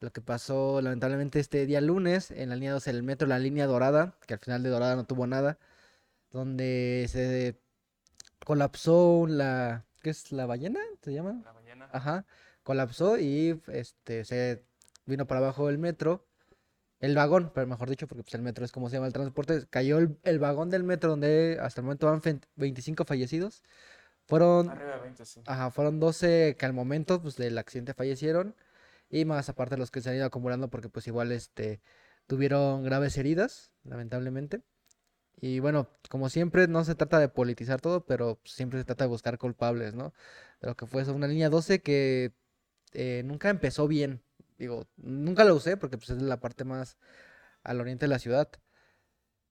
lo que pasó lamentablemente este día lunes en la línea 12 del metro, la línea dorada, que al final de dorada no tuvo nada, donde se colapsó la, ¿qué es? ¿La ballena? ¿Se llama? La mañana. Ajá, colapsó y este se vino para abajo el metro, el vagón, pero mejor dicho, porque pues, el metro es como se llama el transporte, cayó el, el vagón del metro donde hasta el momento van fe- 25 fallecidos. Fueron, Arriba de 20, sí. ajá, fueron 12 que al momento pues, del accidente fallecieron y más aparte los que se han ido acumulando porque pues igual este tuvieron graves heridas, lamentablemente. Y bueno, como siempre, no se trata de politizar todo, pero siempre se trata de buscar culpables, ¿no? De lo que fue eso, una línea 12 que eh, nunca empezó bien. Digo, nunca la usé porque pues, es la parte más al oriente de la ciudad.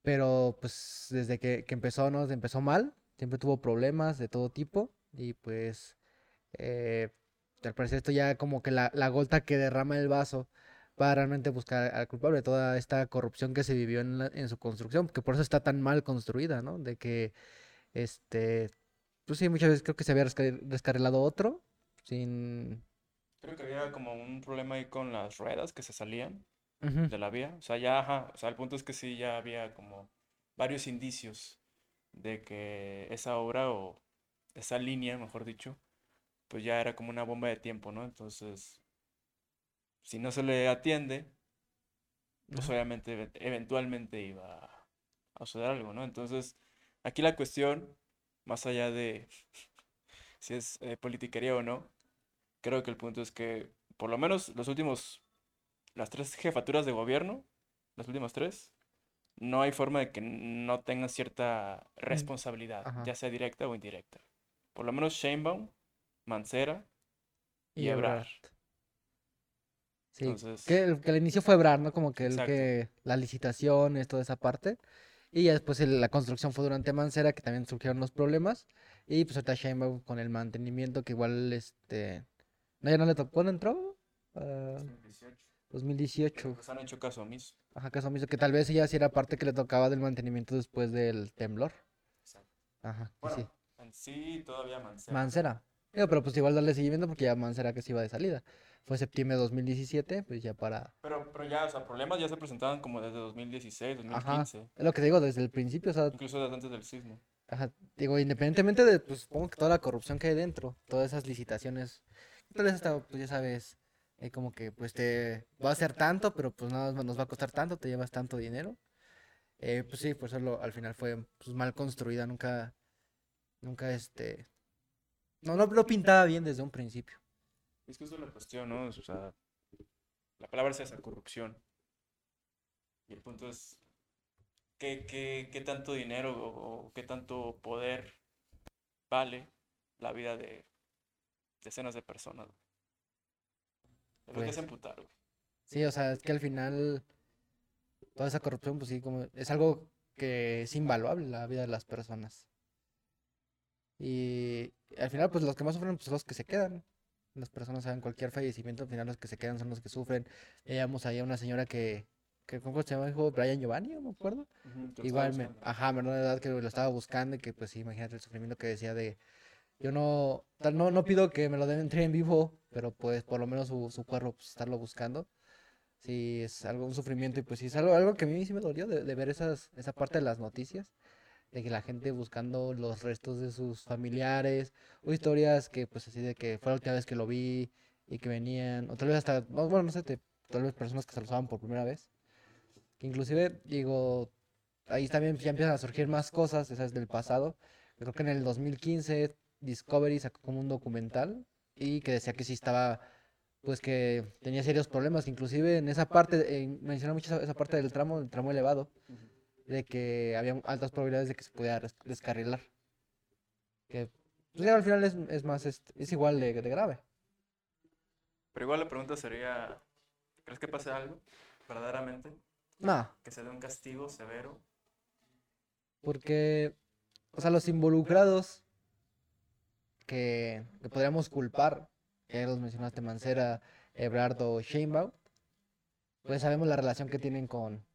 Pero pues desde que, que empezó, ¿no? Empezó mal, siempre tuvo problemas de todo tipo. Y pues eh, al parecer esto ya como que la, la gota que derrama el vaso para realmente buscar al culpable de toda esta corrupción que se vivió en, la- en su construcción, que por eso está tan mal construida, ¿no? De que, este, pues sí, muchas veces creo que se había descarrilado otro, sin... Creo que había como un problema ahí con las ruedas que se salían de la vía. O sea, ya, ajá, o sea, el punto es que sí, ya había como varios indicios de que esa obra o esa línea, mejor dicho, pues ya era como una bomba de tiempo, ¿no? Entonces, si no se le atiende, pues Ajá. obviamenteeve- eventualmente iba a suceder algo, ¿no? Entonces, aquí la cuestión, más allá de si es eh, politiquería o no, creo que el punto es que por lo menos los últimos, las tres jefaturas de gobierno, las últimas tres, no hay forma de que no tengan cierta responsabilidad, ajá. ya sea directa o indirecta. Por lo menos Sheinbaum, Mancera y y Ebrard. Ebrard. Sí, Entonces, que el que inicio fue Ebrard, ¿no? Como que el Exacto. que, las licitaciones, toda esa parte. Y ya después el- la construcción fue durante Mancera, que también surgieron los problemas. Y pues ahorita Sheinbaum con el mantenimiento, que igual, este... No, ya no le tocó, ¿cuándo entró? Ah, 2018. pues han hecho caso omiso. Ajá, caso mismo, que tal vez ella sí era parte que le tocaba del mantenimiento después del temblor. Exacto. Ajá, Bueno, sí. en sí todavía Mancera. Mancera. Digo, pero pues igual darle seguimiento porque ya Mancera que se iba de salida. Fue septiembre de 2017, pues ya para... Pero, pero ya, o sea, problemas ya se presentaban como desde 2016, Ajá, 2015, es lo que te digo desde el principio, o sea, incluso desde antes del sismo. ajá, digo, independientemente de, pues supongo que toda la corrupción que hay dentro, todas esas licitaciones, tal vez hasta, pues ya sabes, eh, como que pues te va a hacer tanto, pero pues nada más nos va a costar tanto, te llevas tanto dinero. Eh, pues sí, por eso lo- al final fue pues, mal construida, nunca, nunca este, no, no lo pintaba bien desde un principio. Es que eso es la cuestión, ¿no? O sea, la palabra es esa, corrupción. Y el punto es, ¿qué, qué, qué tanto dinero o, o qué tanto poder vale la vida de decenas de personas? Es lo que Pues, emputar, güey. Sí, o sea, es que al final toda esa corrupción, pues sí, como es algo que es invaluable la vida de las personas. Y al final, pues los que más sufren, pues son los que se quedan. Las personas saben cualquier fallecimiento, al final los que se quedan son los que sufren. Veíamos ahí a una señora que, que ¿cómo se llama? Dijo Brian Giovanni, no me acuerdo. Igual, me, ajá, menor de edad que lo estaba buscando y que pues sí, imagínate el sufrimiento que decía de, yo no, tal, no, no pido que me lo den entre en vivo, pero pues por lo menos su, su cuerpo, pues estarlo buscando. Sí, es algo, un sufrimiento y pues sí, es algo, algo que a mí sí me dolió de, de ver esas, esa parte de las noticias, de que la gente buscando los restos de sus familiares, o historias que pues así de que fue la última vez que lo vi y que venían, o tal vez hasta, no, bueno, no sé, te- tal vez personas que se lo usaban por primera vez, que inclusive, digo, ahí también ya empiezan a surgir más cosas, esas del pasado, creo que en el 2015 Discovery sacó como un documental y que decía que sí estaba pues que tenía serios problemas, inclusive en esa parte, eh, menciona mucho esa, esa parte del tramo, el tramo elevado, Ujú. De que había altas probabilidades de que se pudiera descarrilar. Que pues, ya al final es, es más, es, es igual de, de grave. Pero igual la pregunta sería, ¿crees que pase algo verdaderamente? No, Que se dé un castigo severo. porque, o sea, los involucrados que, que podríamos culpar, ya los mencionaste, Mancera, Ebrardo, Sheinbaum, pues sabemos la relación que tienen con,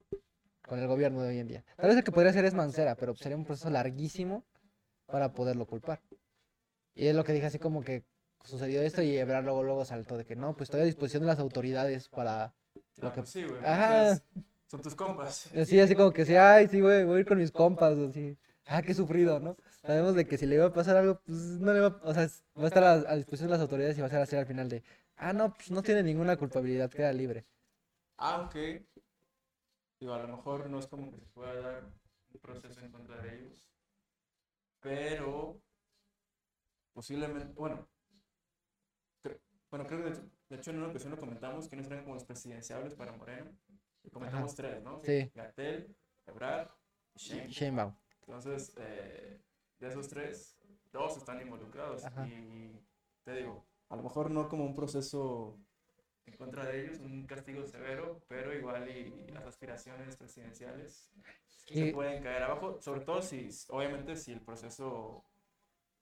con el gobierno de hoy en día. Tal vez el que podría ser es Mancera, pero sería un proceso larguísimo para poderlo culpar. Y es lo que dije así como que sucedió esto y Ebrard luego, luego saltó de que no, pues estoy a disposición de las autoridades para lo Ah, que... pues sí, güey. Ajá. Son tus compas. Así, así como que sí, ay, sí, güey, voy a ir con mis compas, así. Ah, qué sufrido, ¿no? Sabemos de que si le iba a pasar algo, pues no le va, o sea, va a estar a, a disposición de las autoridades y va a ser así al final de, ah, no, pues no tiene ninguna culpabilidad, queda libre. Aunque, digo, a lo mejor no es como que se pueda dar un proceso en contra de ellos, pero posiblemente, bueno, cre- bueno, creo que de hecho, de hecho en una ocasión lo comentamos que no serían como los presidenciables para Moreno, y comentamos tres, ¿no? Sí. Gatel, Ebrard y Sheinbaum. Sheinbaum. Entonces, eh, de esos tres, dos están involucrados. Ajá. Y te digo, a lo mejor no como un proceso en contra de ellos, un castigo severo, pero igual y las aspiraciones presidenciales Y- se pueden caer abajo, sobre todo si, obviamente, si el proceso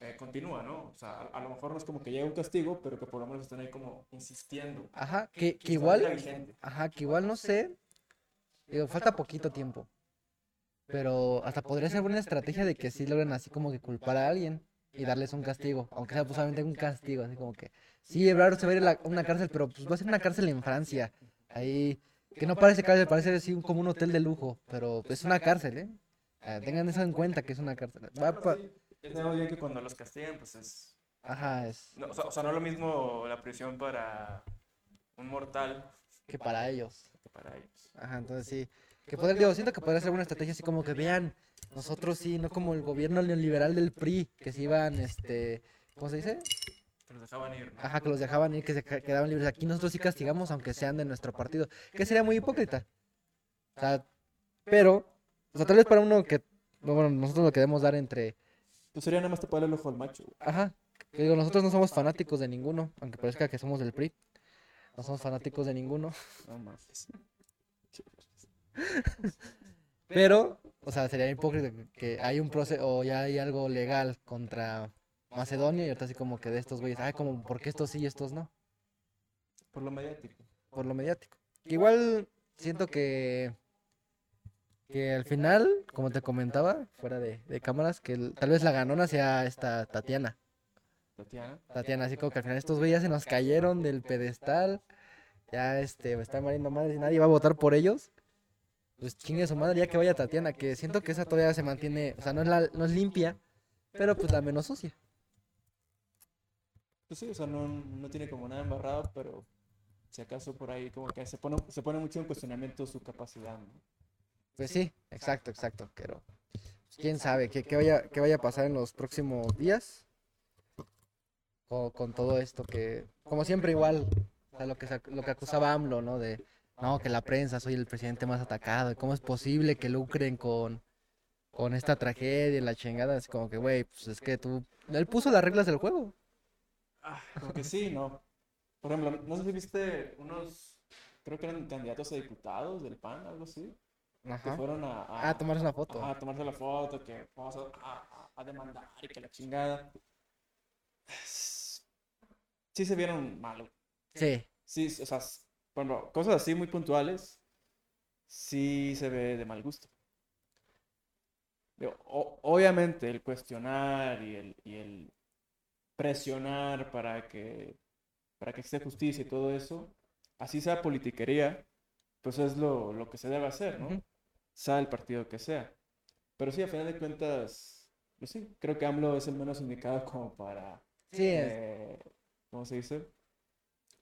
eh, continúa, ¿no? O sea, a, a lo mejor no es como que llegue un castigo, pero que por lo menos estén ahí como insistiendo. Ajá, que, que Su igual, ajá, que igual no sé, digo, falta poquito tiempo, pero hasta podría ser buena estrategia de que sí logren así como que culpar a alguien y darles un castigo, aunque sea pues solamente un castigo, así como que, sí, Ebrard se va a ir a la- una cárcel, pero pues va a ser una cárcel en Francia, ahí, que no parece cárcel, parece así como un hotel de lujo, pero es una cárcel, ¿eh? Ah, tengan eso en cuenta que es una cárcel. Va pa- sabemos bien que cuando los castiguen, pues es Ajá, es No, o, sea, o sea, no es lo mismo la prisión para un mortal que para ellos. que para ellos. Ajá, entonces sí. Que poder, digo, siento que podría ser una estrategia así como que vean, nosotros sí, no como el gobierno neoliberal del PRI, que se iban, este, ¿cómo se dice? Que los dejaban ir, ¿no? Ajá, que los dejaban ir, que se quedaban libres. Aquí nosotros sí castigamos, aunque sean de nuestro partido, que sería muy hipócrita. O sea, pero, o sea, tal vez para uno que, bueno, nosotros lo queremos dar entre, Pues sería nada más taparle el ojo al macho. güey. ajá, que digo, nosotros no somos fanáticos de ninguno, aunque parezca que somos del PRI. No somos fanáticos de ninguno. No más. Pero, o sea, sería hipócrita que hay un proceso o ya hay algo legal contra Macedonia y ahorita así como que de estos güeyes, ay, como, ¿por qué estos sí y estos no? Por lo mediático. Por lo mediático. Igual siento que, que al final, como te comentaba, fuera de, de cámaras, que el- tal vez la ganona sea esta Tatiana. Tatiana. Tatiana, así como que al final estos güeyes ya se nos cayeron del pedestal, ya este, me están mariendo madres y nadie va a votar por ellos. Pues chingue su madre, ya que vaya Tatiana, que siento que esa todavía se mantiene, o sea, no es, la, no es limpia, pero pues la menos sucia. Pues sí, o sea, no, no tiene como nada embarrado, pero si acaso por ahí como que se pone, se pone mucho en cuestionamiento su capacidad, ¿no? Pues sí, exacto, exacto, pero pues, quién sabe qué, qué vaya, qué vaya a pasar en los próximos días o con todo esto que, como siempre igual, o sea, lo que, lo que acusaba AMLO, ¿no? De, no, que la prensa, soy el presidente más atacado, y ¿cómo es posible que lucren con, con esta tragedia y la chingada? Es como que, güey, pues es que tú, él puso las reglas del juego. Ah, como que sí, ¿no? Por ejemplo, no sé si viste unos, creo que eran candidatos a diputados del PAN, algo así, que Ajá. fueron a, a- Ah, tomarse una foto. Ajá, tomarse la foto, que vamos a, a- a demandar y que la chingada. Sí se vieron mal. Sí, Sí, o sea, ejemplo, cosas así muy puntuales, sí se ve de mal gusto. Digo, o- obviamente el cuestionar y el, y el presionar para que, para que exista justicia y todo eso, así sea politiquería, pues es lo, lo que se debe hacer, ¿no? Ujú. Sea el partido que sea. Pero sí, a final de cuentas, pues sí, creo que AMLO es el menos indicado como para, sí, eh, ¿cómo se dice?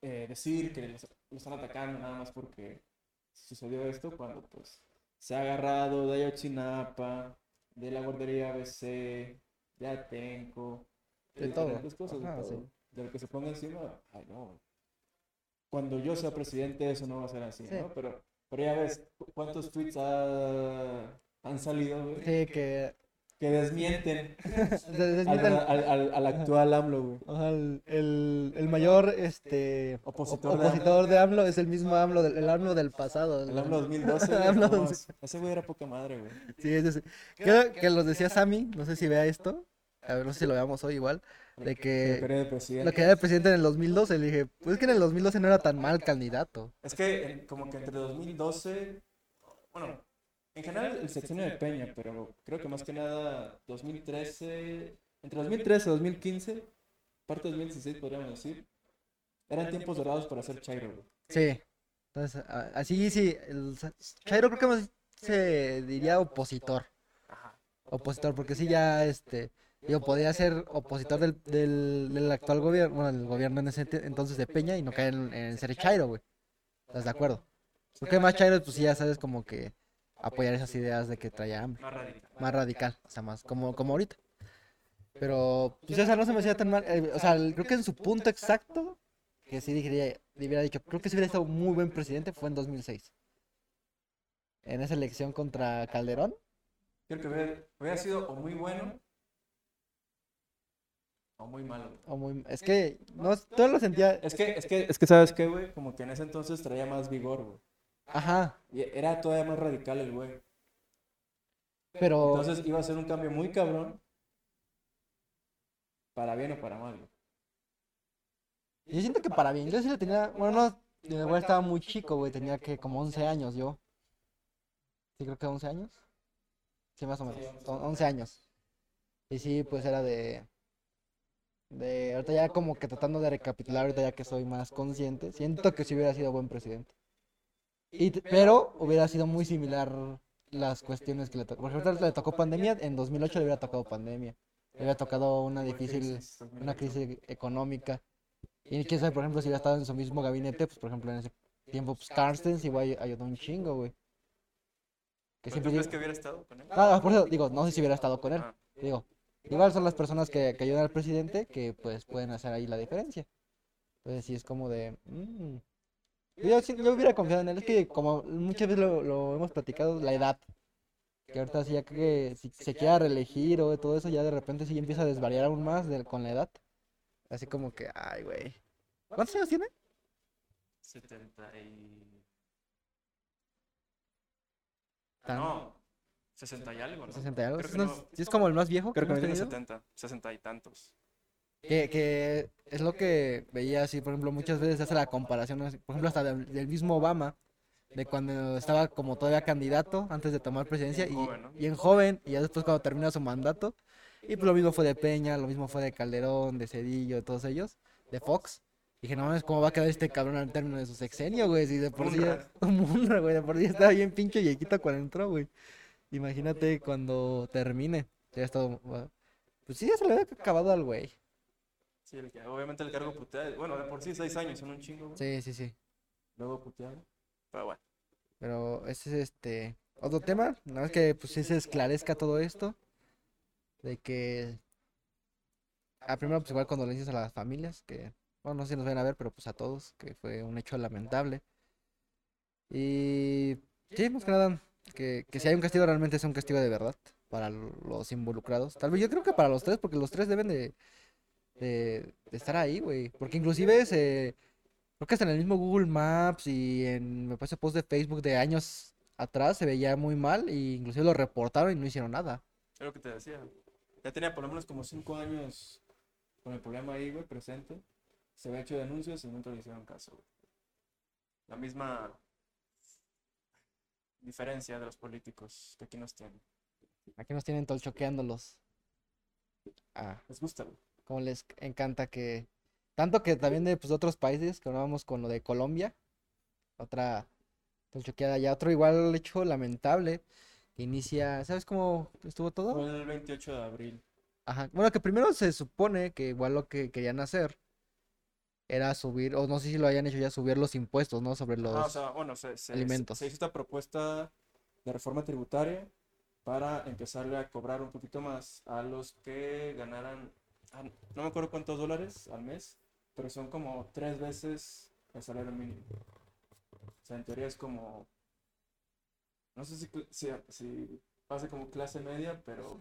Eh, decir que lo están atacando nada más porque sucedió esto, cuando pues se ha agarrado de Ayotzinapa, de la guardería ABC, de Atenco, De todo. cosas, de Ajá, sí. De lo que se ponga encima, ay no. Cuando yo sea presidente eso no va a ser así, Sí. ¿no? Pero, pero ya ves, cu- ¿cuántos tweets ha- han salido, güey? sí, que Que desmienten se al, al- al- al actual AMLO, güey. O sea, el, el, el mayor este, Opositor op- de opositor de AMLO es el mismo AMLO, del, el AMLO del pasado. El AMLO 2012, güey, AMLO no, 2012. ese güey era poca madre, güey. Sí, es ese. Creo que los decía Sammy, no sé si vea esto, a ver, no sé si lo veamos hoy igual, de que era de presidente. lo que era el presidente en el 2012, le dije, pues que en el 2012 no era tan mal candidato. Es que como que entre 2012, bueno, en general el sexenio de Peña, pero creo que más que nada 2013, entre 2013 y 2015, parte de 2016 podríamos decir, eran tiempos dorados para hacer Chairo, güey. Sí. Entonces, así sí. El Chairo creo que más se diría opositor. Ajá. Opositor, porque sí ya este. Yo podía ser opositor del, del, del actual gobierno, bueno, del gobierno en ese entonces de Peña y no caer en, en ser Chairo, güey. ¿Estás de acuerdo? Porque más Chairo, pues sí ya sabes como que apoyar esas ideas de que traía hambre. Más radical. Más radical, o sea, más como, como ahorita. Pero, pues, o sea, no se me hacía tan mal. eh, o sea, creo que en su punto exacto, que sí diría, hubiera dicho, creo que si hubiera estado muy buen presidente fue en 2006. En esa elección contra Calderón. Creo que hubiera, hubiera sido o muy bueno o muy malo. güey. O muy, es que, no, todo lo sentía. Es que, es que, es que, ¿sabes qué, güey? Como que en ese entonces traía más vigor, güey. Ajá, Y era todavía más radical el güey. pero. Entonces iba a ser un cambio muy cabrón. Para bien o para mal, güey. Yo siento que para bien. Yo sí le tenía. Bueno, no. Igual estaba muy chico, güey. Tenía que como 11 años yo. Sí, creo que 11 años. Sí, más o menos. Son 11 años. Y sí, pues era de. De. Ahorita ya como que tratando de recapitular, ahorita ya que soy más consciente. Siento que sí hubiera sido buen presidente. Y, pero hubiera sido muy similar las cuestiones que le tocó. Por ejemplo, le tocó pandemia. En 2008 le hubiera tocado pandemia. Le hubiera tocado una difícil una crisis económica. Y quién sabe, por ejemplo, si hubiera estado en su mismo gabinete, pues por ejemplo en ese tiempo, pues Carstens igual ayudó un chingo, güey. Que ¿Pero siempre ¿Tú crees digo- que hubiera estado con él? Ah, por eso digo, no sé si hubiera estado con él. Ah, Digo, igual son las personas que, que ayudan al presidente que pues pueden hacer ahí la diferencia. Entonces sí es como de... mm. Yo, hubiera confiado en él, es que como muchas veces lo, lo hemos platicado, la edad. Que ahorita sí ya que si se quiera reelegir o todo eso, ya de repente sí empieza a desvariar aún más de- con la edad. Así como que, ay, güey. ¿Cuántos años tiene? 70 y... Tan- No, 60 y algo, ¿no? 60 y algo. Creo que ¿No no. es- ¿Sí es como el más viejo que Creo que hemos tiene tenido? 70, 60 y tantos. Que, que es lo que veía así, por ejemplo, muchas veces hace la comparación, por ejemplo, hasta del, del mismo Obama, de cuando estaba como todavía candidato antes de tomar presidencia y, Bien joven, ¿no? y en joven, y ya después cuando termina su mandato, y pues lo mismo fue de Peña, lo mismo fue de Calderón, de Cedillo, de todos ellos, de Fox. Dije, no mames, ¿cómo va a quedar este cabrón al término de su sexenio, güey? Si de por sí, güey, de por sí estaba bien pinche viejito cuando entró, güey. Imagínate cuando termine. Ya estado, pues sí, ya se le había acabado al güey. Sí, el que- obviamente el cargo puteado. Bueno, de por sí 6 años son un chingo, güey. Sí, sí, sí. Luego puteado. Pero bueno. Pero ese es este otro tema. Nada más que pues sí se esclarezca todo esto. De que. A primero, pues igual condolencias a las familias. Que. Bueno, no sé si nos ven a ver, pero pues a todos. Que fue un hecho lamentable. Y. Sí, más que nada. Que, que si hay un castigo, realmente sea un castigo de verdad. Para los involucrados. Tal vez yo creo que para los tres, porque los tres deben de. De, de estar ahí, güey. Porque inclusive se. Creo que hasta en el mismo Google Maps y en, me parece, post de Facebook de años atrás se veía muy mal y inclusive lo reportaron y no hicieron nada. Es lo que te decía. Ya tenía por lo menos como 5 años con el problema ahí, güey, presente. Se había hecho denuncias y nunca le hicieron caso, güey. La misma diferencia de los políticos que aquí nos tienen. Aquí nos tienen tolchoqueándolos. Ah, Les gusta, güey. como les encanta que... Tanto que también de, pues, de otros países, que hablábamos con lo de Colombia. Otra tolchoqueada ya, otro igual hecho lamentable. Que inicia, ¿sabes cómo estuvo todo? Fue el 28 de abril. Ajá. Bueno, que primero se supone que igual lo que querían hacer era subir, o no sé si lo hayan hecho ya, subir los impuestos, ¿no? Sobre los... Ah, o sea, bueno, se, se- se- alimentos. se hizo esta propuesta de reforma tributaria para empezarle a cobrar un poquito más a los que ganaran, ah, no me acuerdo cuántos dólares al mes, pero son como tres veces el salario mínimo. O sea, en teoría es como, no sé si, si, si pasa como clase media, pero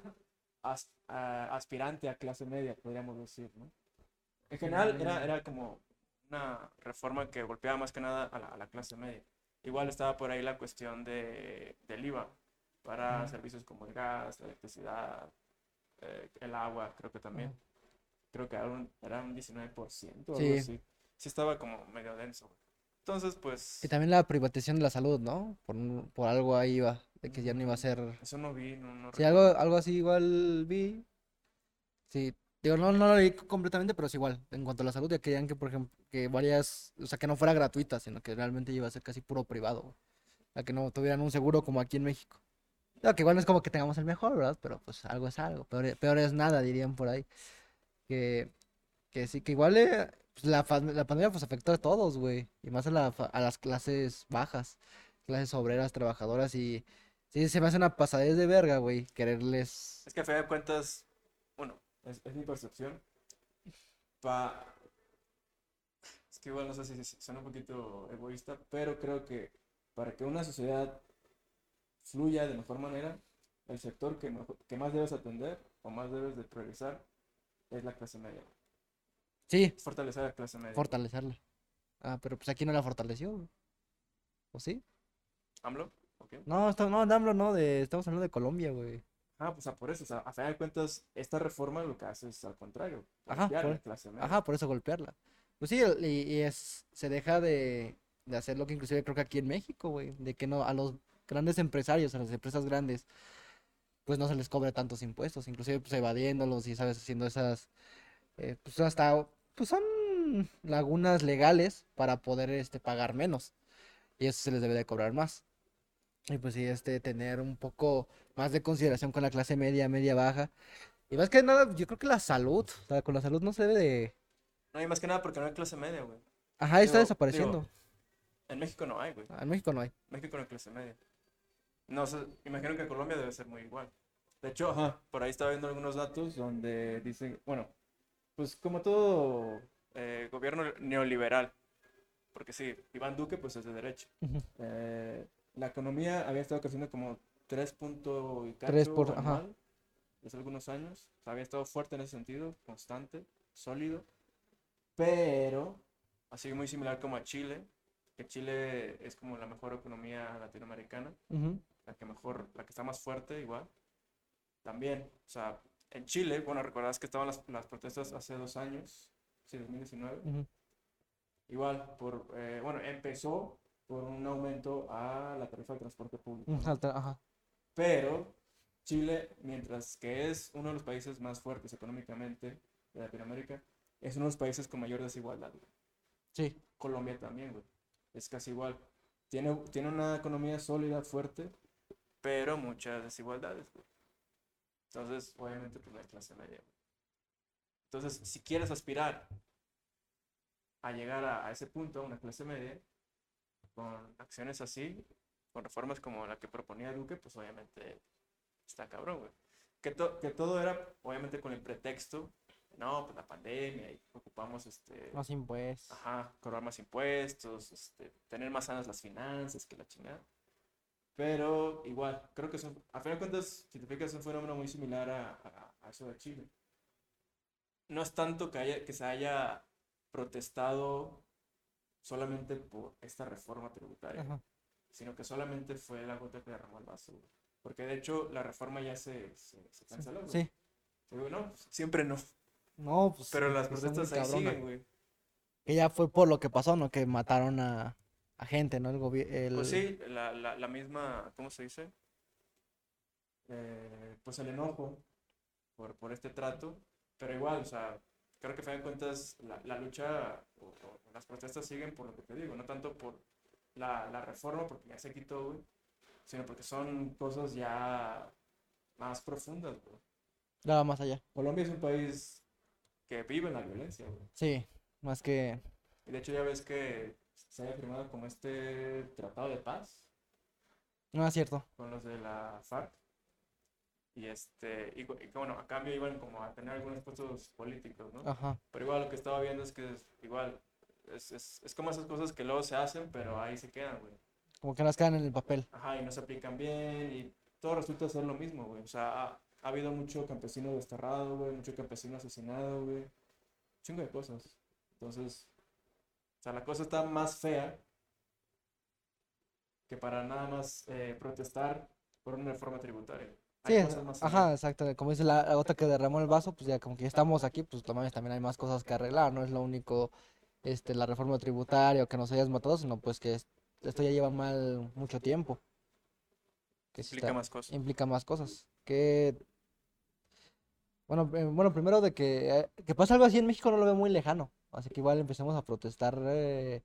as- a- aspirante a clase media, podríamos decir, ¿no? En general era, era como una reforma que golpeaba más que nada a la, a la clase media. Igual estaba por ahí la cuestión de, del IVA para servicios como el gas, la electricidad, eh, el agua, creo que también. Creo que era un, era un 19% o algo Sí. así. Sí estaba como medio denso. Entonces, pues, Y también la privatización de la salud, ¿no? Por, un- por algo ahí iba, de que ya no iba a ser... eso no vi, no, no Sí, algo, algo así igual vi. Sí, Digo, no, no lo leí completamente, pero es igual. En cuanto a la salud, ya querían que, por ejemplo, que varias, o sea, que no fuera gratuita, sino que realmente iba a ser casi puro privado, güey. O sea, que no tuvieran un seguro como aquí en México. Claro, que igual no es como que tengamos el mejor, ¿verdad? Pero pues algo es algo. Peor, peor es nada, dirían por ahí. Que, que sí, que igual eh, pues, la, la pandemia pues afectó a todos, güey. Y más a, la, a las clases bajas, clases obreras, trabajadoras. Y sí, se me hace una pasadez de verga, güey, quererles... Es que a fin de cuentas, es, es mi percepción. Pa... Es que igual no sé si si suena un poquito egoísta, pero creo que para que una sociedad fluya de mejor manera, el sector que, mejor- que más debes atender o más debes de priorizar es la clase media. Sí, fortalecer la clase media. fortalecerla. Ah, pero pues aquí no la fortaleció. ¿O sí? ¿AMLO? No, está- no, de AMLO no, de, estamos hablando de Colombia, güey. Ah, pues ah, por eso, o sea, a fin de cuentas, esta reforma lo que hace es al contrario, Ajá, golpear a por- la clase media. Ajá, por eso golpearla. Pues sí, y, y es, se deja de, de hacer lo que inclusive creo que aquí en México, güey, de que no, a los grandes empresarios, a las empresas grandes, pues no se les cobre tantos impuestos, inclusive pues evadiéndolos y, sabes, haciendo esas, eh, pues hasta, pues son lagunas legales para poder, este, pagar menos, y eso se les debe de cobrar más. Y pues sí, este, tener un poco más de consideración con la clase media, media baja. Y más que nada, yo creo que la salud, o sea, con la salud no se debe de... No, y más que nada porque no hay clase media, güey. Ajá, está Digo- desapareciendo. digo, en México no hay, güey. Ah, En México no hay. México no hay clase media. No sé, imagino que en Colombia debe ser muy igual. De hecho, ajá, por ahí estaba viendo algunos datos donde dicen, bueno, pues como todo eh, gobierno neoliberal, porque sí, Iván Duque pues es de derecha. Eh, la economía había estado creciendo como 3 punto y cacho por- ajá. desde algunos años. O sea, había estado fuerte en ese sentido, constante, sólido. Pero, así muy similar como a Chile, que Chile es como la mejor economía latinoamericana, Ujú. la que mejor, la que está más fuerte igual. También, o sea, en Chile, bueno, recordás que estaban las, las protestas hace dos años, sí, 2019. Ujú. Igual, por, eh, bueno, empezó por un aumento a la tarifa de transporte público. Ajá. Pero Chile, mientras que es uno de los países más fuertes económicamente de Latinoamérica, es uno de los países con mayor desigualdad. güey. Sí. Colombia también, güey. Es casi igual. Tiene, tiene una economía sólida, fuerte, pero muchas desigualdades, güey. Entonces, obviamente, pues la clase media, güey. Entonces, si quieres aspirar a llegar a, a ese punto, a una clase media, con acciones así, con reformas como la que proponía Duque, pues obviamente está cabrón, güey. Que, to- que todo era, obviamente, con el pretexto, no, pues la pandemia y ocupamos este... Más impuestos. Ajá, cobrar más impuestos, este, tener más sanas las finanzas, que la chingada. Pero igual, creo que es un- a fin de cuentas, si te fijas, es un fenómeno muy similar a, a- a eso de Chile. No es tanto que, haya, que se haya protestado solamente por esta reforma tributaria, Ajá. sino que solamente fue la gota que derramó el vaso. güey. Porque de hecho la reforma ya se, se, se canceló. güey. Sí. Digo, no, siempre no. No, pues. Pero las muy protestas ahí cabrona. siguen, güey. Que ya fue por lo que pasó, ¿no? Que mataron a, a gente, ¿no? El gobierno. Pues sí, la, la, la misma, ¿cómo se dice? Eh, pues el enojo por, por este trato, pero igual, o sea, creo que a fin de cuentas la, la lucha o, o las protestas siguen por lo que te digo, no tanto por la, la reforma, porque ya se quitó, güey, sino porque son cosas ya más profundas, güey. Nada más allá. Colombia es un país que vive en la violencia, güey. Sí. Más que. Y de hecho ya ves que se haya firmado como este tratado de paz. No es cierto. con los de la FARC. Y este, y, bueno, a cambio iban como a tener algunos puestos políticos, ¿no? Ajá. Pero igual lo que estaba viendo es que es igual, es, es, es como esas cosas que luego se hacen, pero ahí se quedan, güey. Como que las quedan en el papel. Ajá, y no se aplican bien, y todo resulta ser lo mismo, güey. O sea, ha, ha habido mucho campesino desterrado, güey, mucho campesino asesinado, güey. Chingo de cosas. Entonces, o sea, la cosa está más fea que para nada más eh, protestar por una reforma tributaria. Sí, Hay es- cosas más ajá, exacto. Como dice la, la gota que derramó el vaso, pues ya como que ya estamos aquí, pues también hay más cosas que arreglar, no es lo único, este, la reforma tributaria o que nos hayas matado, sino pues que es- esto ya lleva mal mucho tiempo. Que implica está- más cosas. implica más cosas. Que Bueno, eh, bueno, primero de que, eh, que pasa algo así en México no lo veo muy lejano. Así que igual empecemos a protestar eh,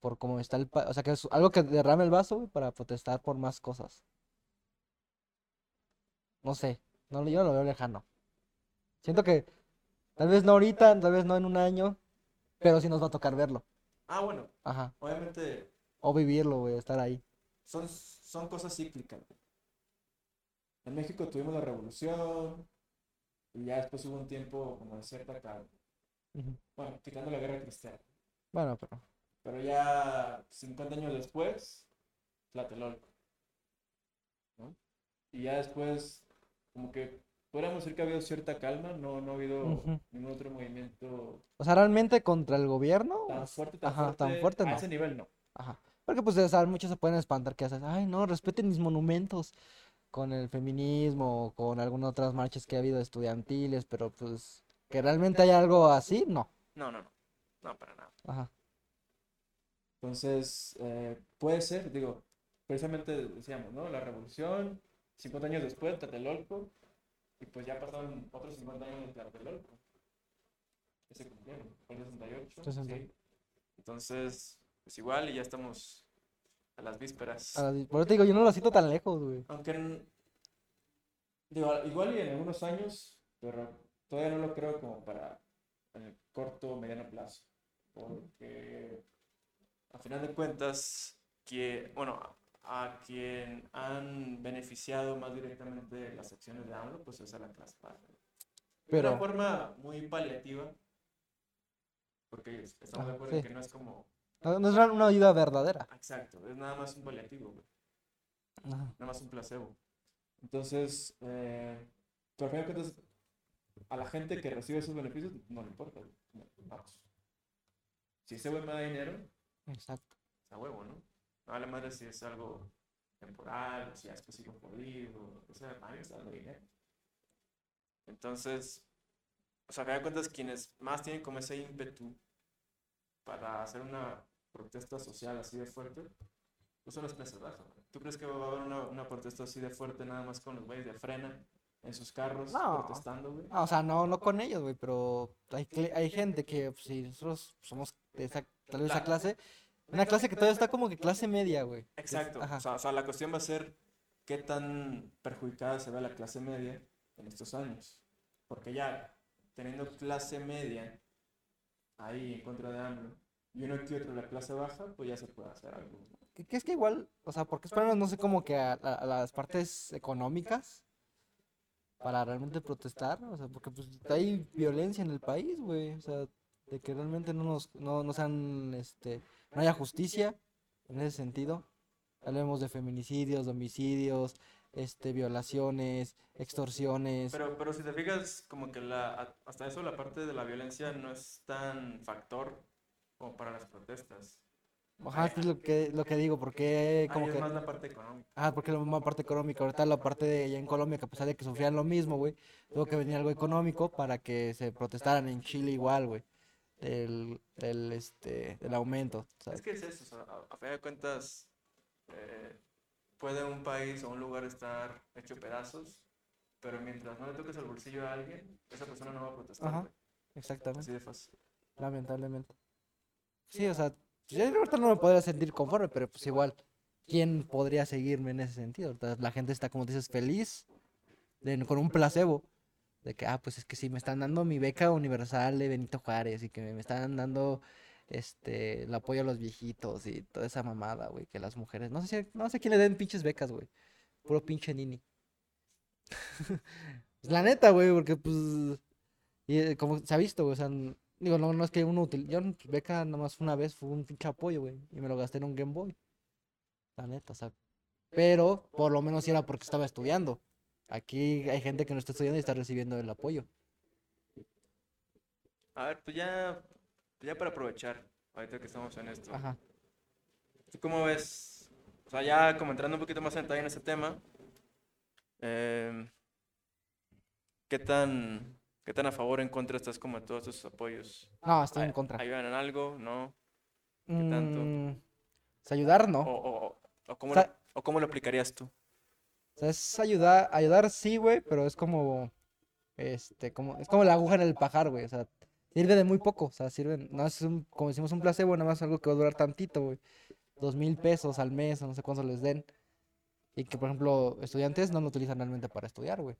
por cómo está el país. O sea, que es algo que derrame el vaso, para protestar por más cosas. No sé, no, yo no lo veo lejano. Siento que tal vez no ahorita, tal vez no en un año, pero sí nos va a tocar verlo. Ah, bueno, Ajá. obviamente O vivirlo, güey, estar ahí. son, son cosas cíclicas. En México tuvimos la revolución y ya después hubo un tiempo como de cierta calma. Bueno, quitando la guerra cristiana. Bueno, pero. Pero ya 50 años después, Tlatelolco. ¿no? Y ya después, como que podríamos decir que ha habido cierta calma, no, no ha habido ningún otro movimiento O sea, realmente contra el gobierno. tan fuerte, tan Ajá, fuerte, tan fuerte a no. ese nivel no. Ajá. Porque pues o sea, muchos se pueden espantar que haces, ay no, respeten mis monumentos con el feminismo o con algunas otras marchas que ha habido estudiantiles, pero pues que realmente hay algo así, no. No, no, no, no, para nada. Ajá. Entonces, eh, puede ser, digo, precisamente decíamos, ¿no? La revolución, 50 años después, Tlatelolco, y pues ya pasaron otros 50 años de Tlatelolco. Que se cumplieron, fue el 68, Sesenta. sí. Entonces, pues igual y ya estamos a las vísperas. Ah, Por eso te digo, yo no lo siento tan lejos, güey. Aunque, en- digo, igual y en algunos años, pero todavía no lo creo como para en el corto o mediano plazo. Porque, a final de cuentas, que, bueno, a, quien han beneficiado más directamente las acciones de AMLO, pues es a la clase baja. De Pero- una forma muy paliativa, porque estamos de acuerdo en sí. que no es como, No, no es una ayuda verdadera. exacto, es nada más un paliativo, güey. Nada más un placebo. Entonces, eh, pero al final de cuentas, a la gente que recibe esos beneficios no le importa. güey. Vamos. Si ese güey me da dinero, Exacto. a huevo, ¿no? No vale madre si es algo temporal, si es sigo jodido, o sea, a mí me está dando dinero. Entonces, o sea, a final de cuentas, quienes más tienen como ese ímpetu para hacer una protesta social así de fuerte, pues son las clases bajas. ¿no? ¿Tú crees que va a haber una, una protesta así de fuerte nada más con los güeyes de frena en sus carros No. protestando, güey? Ah, o sea, no, no con ellos, güey, pero hay, hay gente que, pues, si nosotros somos de esa, tal vez esa clase, una clase que todavía está como que clase media, güey. Exacto. O sea, o sea, la cuestión va a ser qué tan perjudicada se ve la clase media en estos años. Porque ya teniendo clase media ahí en contra de AMLO y uno que otro la clase baja, pues ya se puede hacer algo. Que, que es que igual, o sea, porque esperamos, no sé, como que a, a- a las partes económicas para realmente protestar, o sea, porque pues hay violencia en el país, güey, o sea, de que realmente no nos, no, no sean, este, no haya justicia en ese sentido. Hablemos de feminicidios, de homicidios, este, violaciones, extorsiones. Pero, pero si te fijas, como que la, hasta eso la parte de la violencia no es tan factor como para las protestas. Ajá, es lo que, lo que digo, porque como es que... más la parte económica. Ah, porque la misma parte económica, ahorita la parte de allá en Colombia, que a pesar de que sufrían lo mismo, güey, tuvo que venir algo económico para que se protestaran en Chile igual, güey, del, del, este, del aumento, ¿sabes? Es que es eso, o sea, a, a fin de cuentas, eh, puede un país o un lugar estar hecho pedazos, pero mientras no le toques el bolsillo a alguien, esa persona no va a protestar, Ajá. Exactamente, Así de fácil. lamentablemente. Sí, o sea, yo ahorita no me podría sentir conforme, pero pues igual, ¿quién podría seguirme en ese sentido? La gente está, como dices, feliz de- con un placebo. De que, ah, pues es que sí, me están dando mi beca universal de Benito Juárez y que me están dando este, el apoyo a los viejitos y toda esa mamada, güey, que las mujeres, no sé si, no sé quién le den pinches becas, güey, puro pinche nini. Pues, La neta, güey, porque pues, y, eh, como se ha visto, güey, o sea, digo, no, no es que uno utilice, yo pues, beca nada más una vez fue un pinche apoyo, güey, y me lo gasté en un Game Boy. La neta, o sea, pero por lo menos era porque estaba estudiando. Aquí hay gente que no está estudiando y está recibiendo el apoyo. A ver, pues ya, ya para aprovechar, ahorita que estamos en esto, Ajá. ¿tú cómo ves? O sea, ya como entrando un poquito más en detalle en ese tema, em, ¿qué tan, qué tan a favor o en contra estás como de todos esos apoyos? No, estoy en ¿Ay- contra. ¿Ayudan en algo? ¿No? ¿Qué tanto? Mm, ayudar, no. ¿O, o, o- o cómo, O sea- lo, o cómo lo aplicarías tú? O sea, es ayudar, ayudar sí, güey, pero es como este, como, es como la aguja en el pajar, güey, o sea, sirve de muy poco, o sea, sirve, no es un, como decimos, un placebo, nada más algo que va a durar tantito, güey, dos mil pesos al mes, o no sé cuánto les den, y que, por ejemplo, estudiantes no lo utilizan realmente para estudiar, güey.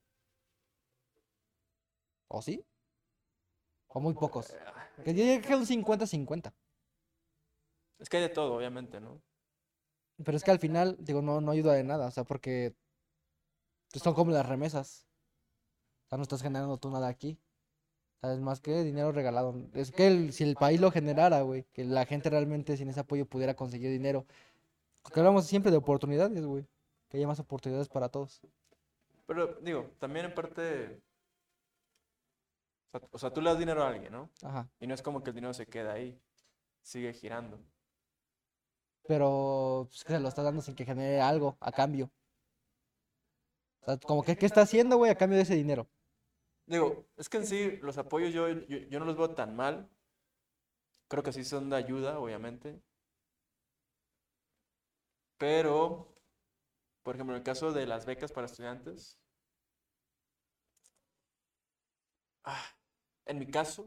¿O sí? O muy pocos. Que yo diría que un 50-50. Es que hay de todo, obviamente, ¿no? Pero es que al final, digo, no, no ayuda de nada, o sea, porque pues, son como las remesas. O sea, no estás generando tú nada aquí. ¿Sabes? Más que dinero regalado. Es que el- si el país lo generara, güey, que la gente realmente sin ese apoyo pudiera conseguir dinero. Porque hablamos siempre de oportunidades, güey. Que haya más oportunidades para todos. Pero digo, también en parte, o sea, o sea, tú le das dinero a alguien, ¿no? Ajá. Y no es como que el dinero se queda ahí, sigue girando. Pero pues, que se lo está dando sin que genere algo a cambio. Sea, como que, ¿qué está haciendo, güey, a cambio de ese dinero? Digo, es que en sí los apoyos yo, yo, yo no los veo tan mal. Creo que sí son de ayuda, obviamente. Pero, por ejemplo, en el caso de las becas para estudiantes, ah, en mi caso,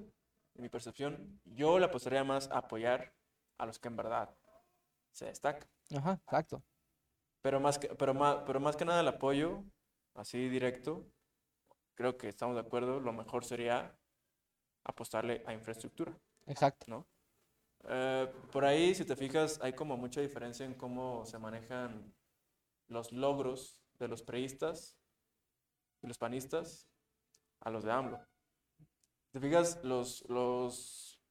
en mi percepción, yo le apostaría más a apoyar a los que en verdad se destacan. Ajá, exacto. Pero más que, pero más, pero más que nada el apoyo, así directo, creo que estamos de acuerdo, lo mejor sería apostarle a infraestructura, Exacto. ¿no? Eh, por ahí, si te fijas, hay como mucha diferencia en cómo se manejan los logros de los preistas y los panistas a los de AMLO. Si te fijas, los, los,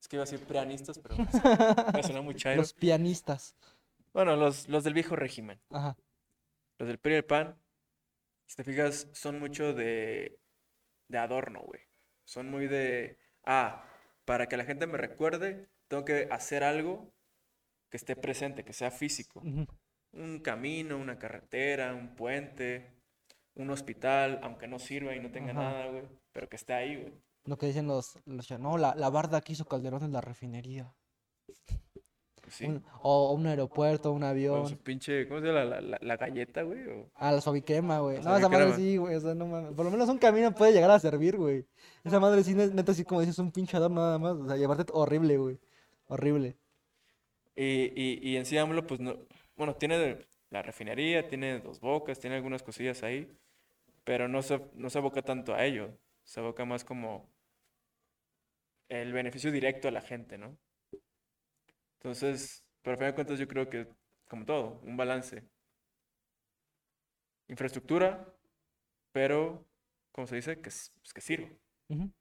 es que iba a decir preanistas, pero me suena muy chairo. Los pianistas. Bueno, los, los del viejo régimen. Ajá. Los del PRI y el PAN, si te fijas, son mucho de, de adorno, güey. Son muy de, ah, para que la gente me recuerde, tengo que hacer algo que esté presente, que sea físico. Un camino, una carretera, un puente, un hospital, aunque no sirva y no tenga Ajá. nada, güey, pero que esté ahí, güey. Lo que dicen los, los no, la, la barda que hizo Calderón en la refinería. Sí. Un- o un aeropuerto, un avión. su pinche, ¿cómo se llama? La, la- la galleta, güey. o- Ah, la suavicrema, güey. No, esa madre sí, güey. O sea, no mames. Por lo menos un camino puede llegar a servir, güey. Esa madre sí, ne- neta, sí, como dices, un pinche adorno nada más. O sea, llevarte horrible, güey. Horrible. Y, y, y en sí AMLO, pues no, bueno, tiene la refinería, tiene dos bocas, tiene algunas cosillas ahí, pero no se, no se aboca tanto a ello, se aboca más como el beneficio directo a la gente, ¿no? Entonces, pero a fin de cuentas yo creo que, como todo, un balance. Infraestructura, pero, ¿cómo se dice? Que, pues, que sirva. Ujú.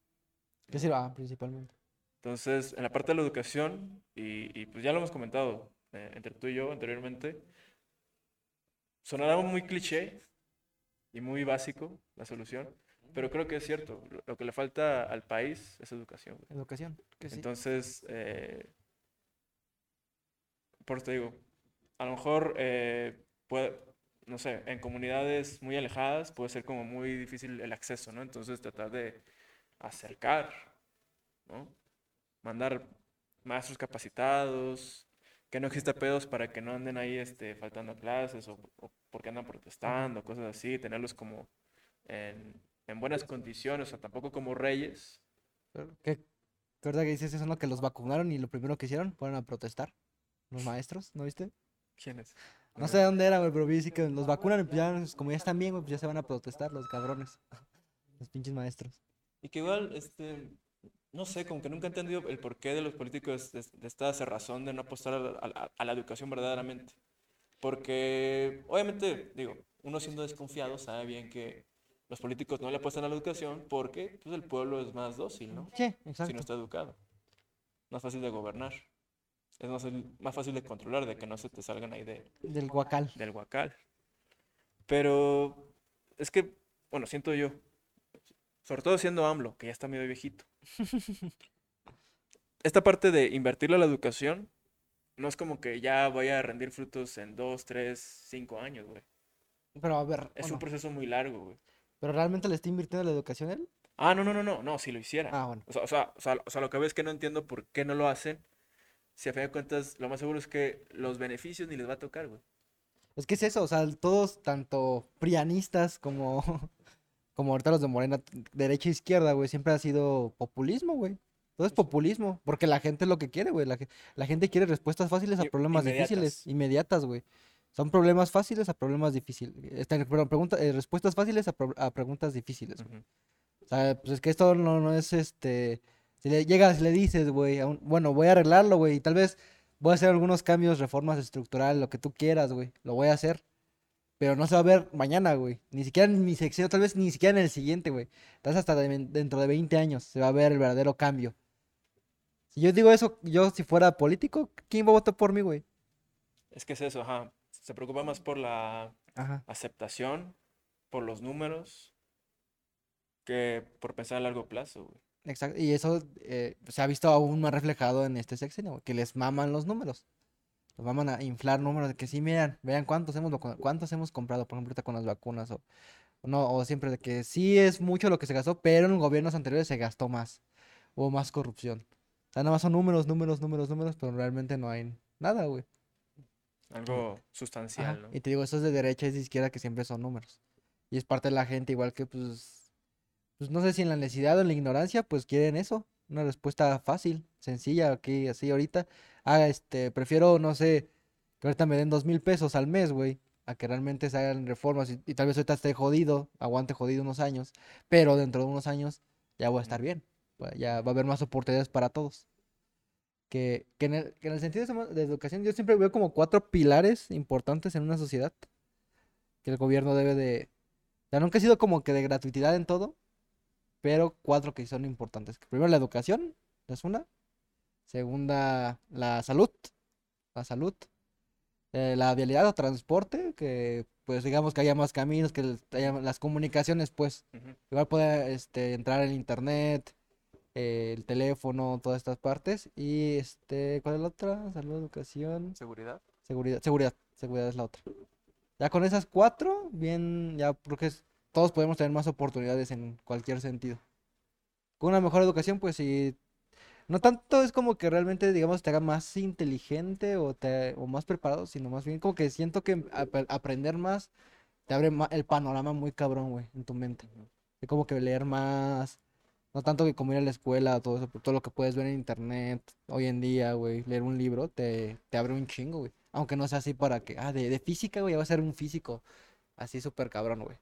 Que sirva, principalmente. Entonces, en la parte de la educación, y, y, pues ya lo hemos comentado eh, entre tú y yo anteriormente, sonará muy cliché y muy básico la solución, pero creo que es cierto. Lo, lo que le falta al país es educación. güey. Educación. Que sí. Entonces, eh, por eso te digo, a lo mejor eh, puede, no sé, en comunidades muy alejadas puede ser como muy difícil el acceso, ¿no? Entonces tratar de acercar, ¿no? Mandar maestros capacitados, que no exista pedos para que no anden ahí este, faltando clases o, o porque andan protestando, cosas así, tenerlos como en, en buenas condiciones, o sea, tampoco como reyes, ¿Qué? ¿Qué verdad que dices eso, no? Que los vacunaron y lo primero que hicieron fueron a protestar. Los maestros, ¿no viste? ¿Quiénes? No sé de dónde era, güey, pero vi sí que los vacunan y pues ya, pues, como ya están bien, güey, pues ya se van a protestar los cabrones. Los pinches maestros. Y que igual, este, no sé, como que nunca he entendido el porqué de los políticos de, de esta cerrazón de no apostar a la, a a la educación verdaderamente. Porque, obviamente, digo, uno siendo desconfiado sabe bien que los políticos no le apuestan a la educación porque pues, el pueblo es más dócil, ¿no? Sí, Si no exacto. está educado. Más fácil de gobernar. Es más, fácil- más fácil de controlar, de que no se te salgan ahí de, Del guacal. del guacal. Pero es que, bueno, siento yo, sobre todo siendo AMLO, que ya está medio viejito. Esta parte de invertirle a la educación no es como que ya vaya a rendir frutos en dos, tres, cinco años, güey. Pero a ver, Es un proceso muy largo, güey. ¿pero realmente le está invirtiendo en la educación él? Ah, no, no, no, no, no, si lo hiciera. Ah, bueno. O sea, o sea, o sea, o sea, lo que veo es que no entiendo por qué no lo hacen. Si a fin de cuentas, lo más seguro es que los beneficios ni les va a tocar, güey. Es que es eso, o sea, todos, tanto prianistas como, como ahorita los de Morena, derecha e izquierda, güey, siempre ha sido populismo, güey. Todo es populismo, porque la gente es lo que quiere, güey. La, ge- la gente quiere respuestas fáciles a problemas difíciles, inmediatas. güey. Son problemas fáciles a problemas difíciles. Este, perdón, pregunta, eh, respuestas fáciles a, pro- a preguntas difíciles, güey. O sea, pues es que esto no, no es este. Si le llegas, le dices, güey, bueno, voy a arreglarlo, güey, y tal vez voy a hacer algunos cambios, reformas estructurales, lo que tú quieras, güey, lo voy a hacer. Pero no se va a ver mañana, güey. Ni siquiera en mi sección, tal vez ni siquiera en el siguiente, güey. Vez hasta de- dentro de 20 años se va a ver el verdadero cambio. Si yo digo eso, yo si fuera político, ¿quién va a votar por mí, güey? Es que es eso, ajá. Se preocupa más por la Ajá. aceptación, por los números, que por pensar a largo plazo, güey. Exacto. Y eso eh, se ha visto aún más reflejado en este sexenio, que les maman los números. Los maman a inflar números de que sí, miran, vean cuántos hemos, cuántos hemos comprado, por ejemplo, ahorita con las vacunas. O, no, o siempre de que sí es mucho lo que se gastó, pero en gobiernos anteriores se gastó más. Hubo más corrupción. O sea, nada más son números, números, números, números, pero realmente no hay nada, güey. Algo Ajá, sustancial, ¿no? Y te digo, eso es de derecha y de izquierda que siempre son números. Y es parte de la gente, igual que, pues, pues no sé si en la necesidad o en la ignorancia, pues quieren eso. Una respuesta fácil, sencilla, aquí, así ahorita. Ah, este, prefiero, no sé, que ahorita me den dos mil pesos al mes, güey, a que realmente se hagan reformas y, y tal vez ahorita esté jodido, aguante jodido unos años, pero dentro de unos años ya voy a estar bien. Ya va a haber más oportunidades para todos. Que, que en el, que en el sentido de educación, yo siempre veo como cuatro pilares importantes en una sociedad que el gobierno debe de... O sea, nunca ha sido como que de gratuidad en todo, pero cuatro que son importantes. Primero, la educación, es una. Segunda, la salud, la salud. Eh, la vialidad o transporte, que pues digamos que haya más caminos, que haya las comunicaciones, pues. Ujú. Igual pueda este, entrar el internet, eh, el teléfono, todas estas partes. Y este, ¿cuál es la otra? Salud, educación. Seguridad. Seguridad, seguridad, seguridad es la otra. Ya con esas cuatro, bien, ya porque es- todos podemos tener más oportunidades en cualquier sentido. Con una mejor educación, pues sí, no tanto es como que realmente, digamos, te haga más inteligente o, te, o más preparado, sino más bien como que siento que ap- aprender más te abre el panorama muy cabrón, güey, en tu mente. Es como que leer más, no tanto que como ir a la escuela, todo eso, todo lo que puedes ver en internet hoy en día, güey, leer un libro te, te abre un chingo, güey. Aunque no sea así para que, ah, de, de física, güey, ya va a ser un físico así súper cabrón, güey.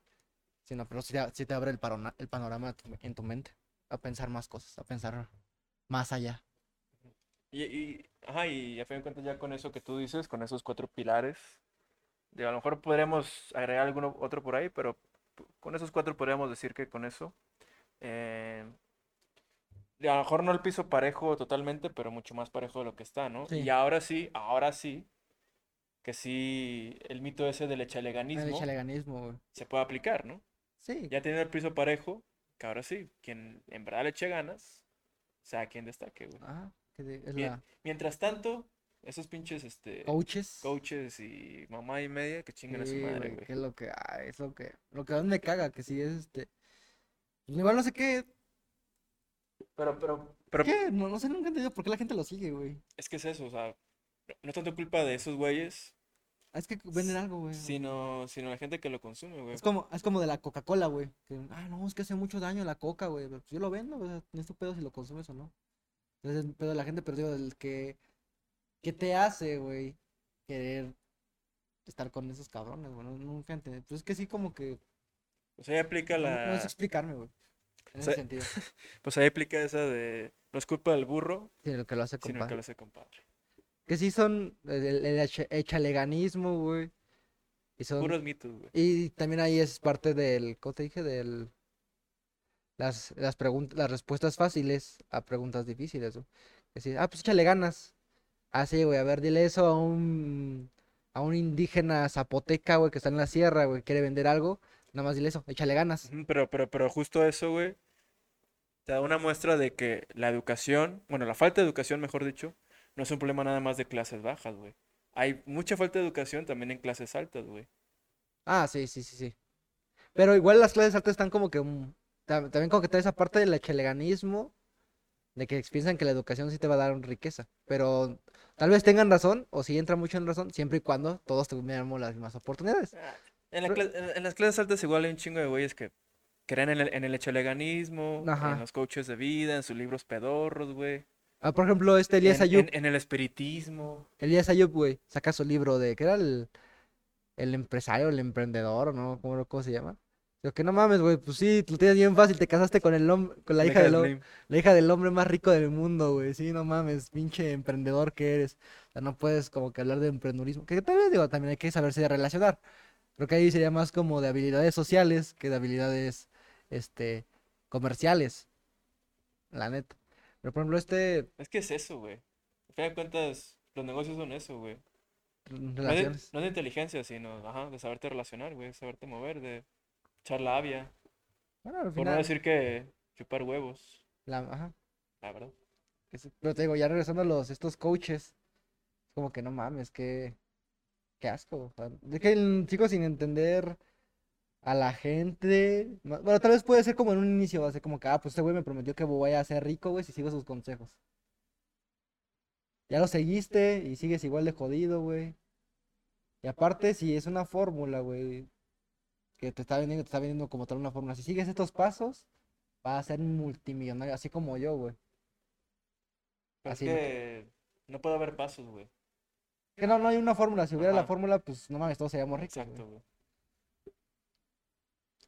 Sino, pero sí te, sí te abre el, parona- el panorama en tu mente, a pensar más cosas, a pensar más allá. Y, y, ajá, y a fin de cuentas ya con eso que tú dices, con esos cuatro pilares, digo, a lo mejor podríamos agregar alguno otro por ahí, pero con esos cuatro podríamos decir que con eso, eh, a lo mejor no el piso parejo totalmente, pero mucho más parejo de lo que está, ¿no? Sí. Y ahora sí, ahora sí, que sí, el mito ese del El echaleganismo chaleganismo, güey. se puede aplicar, ¿no? Sí, Ya teniendo el piso parejo, que ahora sí, quien en verdad le eche ganas, sea quien destaque, güey. ajá, que de- es la Mientras tanto, esos pinches este, coaches. coaches y mamá y media que chingan a su Sí, madre, güey, que es lo que, ah, es lo que, lo que más me caga, que sí es este, igual no sé qué, Pero, pero, pero ¿qué? No, no sé, nunca he entendido por qué la gente lo sigue, güey. es que es eso, o sea, no- es tanto culpa de esos güeyes, Ah, Es que venden algo, güey. sino, sino la gente que lo consume, güey. Es como, es como de la Coca-Cola, güey. Que, ah, no, es que hace mucho daño la Coca, güey. pero, pues, yo lo vendo, sea, no es tu pedo si lo consumes o no. Entonces, es pedo de la gente, pero digo, del que, ¿qué te hace, güey? Querer estar con esos cabrones, güey. no- Nunca entendí. Pues es que sí, como que, Pues ahí aplica no, no la, es explicarme, güey. En O sea, ese sentido. pues ahí aplica esa de, no es culpa del burro, el que lo hace sino el que compadre. lo hace compadre. Que sí son el, el, el echa- echaleganismo, güey. Y son, Puros mitos, güey. Y también ahí es parte del, ¿cómo te dije? Del, las, las preguntas, las respuestas fáciles a preguntas difíciles, güey. Decir, ah, pues échale ganas. Ah, sí, güey, a ver, dile eso a un, a un indígena zapoteca, güey, que está en la sierra, güey, quiere vender algo. Nada más dile eso, échale ganas. Pero, pero, pero justo eso, güey, te da una muestra de que la educación, bueno, la falta de educación, mejor dicho, no es un problema nada más de clases bajas, güey. Hay mucha falta de educación también en clases altas, güey. Ah, sí, sí, sí, sí. Pero igual las clases altas están como que, tam- también como que está esa parte del echaleganismo, de que piensan que la educación sí te va a dar riqueza. Pero tal vez tengan razón, o sí entra mucho en razón, siempre y cuando todos tuviéramos las mismas oportunidades. Ah, En, la Pero- cla- en- en las clases altas igual hay un chingo de güeyes que Creen en el, en el echeleganismo, en los coaches de vida, en sus libros pedorros, güey. Ah, por ejemplo, este Elías En, Ayub. en- en el espiritismo. Elías Ayub, güey, saca su libro de, ¿qué era el, el empresario, el emprendedor, no? ¿Cómo, cómo se llama? Digo, que no mames, güey, pues sí, lo tienes bien fácil, te casaste con el hom- con la hija del, hom- Slim. la hija del hombre más rico del mundo, güey, sí, no mames, pinche emprendedor que eres. O sea, no puedes como que hablar de emprendedurismo, que tal vez, digo, también hay que saberse relacionar. Creo que ahí sería más como de habilidades sociales que de habilidades, este, comerciales, la neta. Pero, por ejemplo, este, Es que es eso, güey. Al fin de cuentas, los negocios son eso, güey. No es, de, relaciones. no de inteligencia, sino, ajá, de saberte relacionar, güey, saberte mover, de echar labia. Bueno, al Por no final, decir que chupar huevos, la, ajá. la verdad. Es- Pero te digo, ya regresando a los, estos coaches, como que no mames, qué, qué asco. o sea, es que el chico sin entender a la gente, bueno, tal vez puede ser como en un inicio, va a ser como que, ah, pues este güey me prometió que voy a ser rico, güey, si sigo sus consejos. Ya lo seguiste y sigues igual de jodido, güey. Y aparte, si es una fórmula, güey, que te está vendiendo, te está vendiendo como tal una fórmula. Si sigues estos pasos, vas a ser multimillonario, así como yo, güey. Pero Así es que no puede haber pasos, güey. Que no, no hay una fórmula. Si hubiera la fórmula, pues no mames, todos seríamos ricos. Exacto, güey.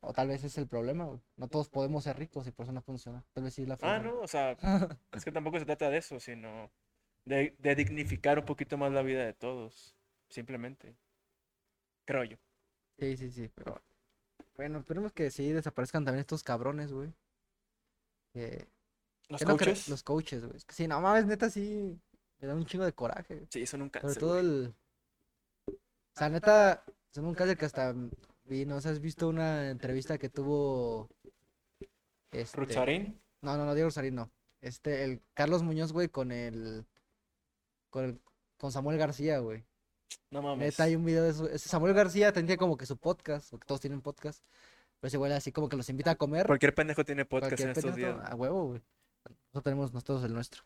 O tal vez es el problema, güey. No todos podemos ser ricos y por eso no funciona. Tal vez sí es la Ah, fórmula. no, o sea, es que tampoco se trata de eso, sino de, de dignificar un poquito más la vida de todos, simplemente. Creo yo. Sí, sí, sí, pero bueno, esperemos que sí desaparezcan también estos cabrones, güey. Que- Los no coaches, los coaches, güey. Es que sí, no mames, neta, sí. Me da un chingo de coraje. sí, son un Sobre cáncer, todo güey. el. O sea, neta, son un cáncer que hasta vi, ¿no? sé, ¿Has visto una entrevista que tuvo. Este. Rucharín, No, no, no, Diego Rosarín, no. Este, el Carlos Muñoz, güey, con el. Con el. Con Samuel García, güey. no mames. Neta, hay un video de eso. Samuel García tendría como que su podcast, porque todos tienen podcast. Pero ese güey así como que los invita a comer. Cualquier pendejo tiene podcast cualquier en estos pendejo, días. A huevo, güey. Nosotros tenemos nosotros el nuestro.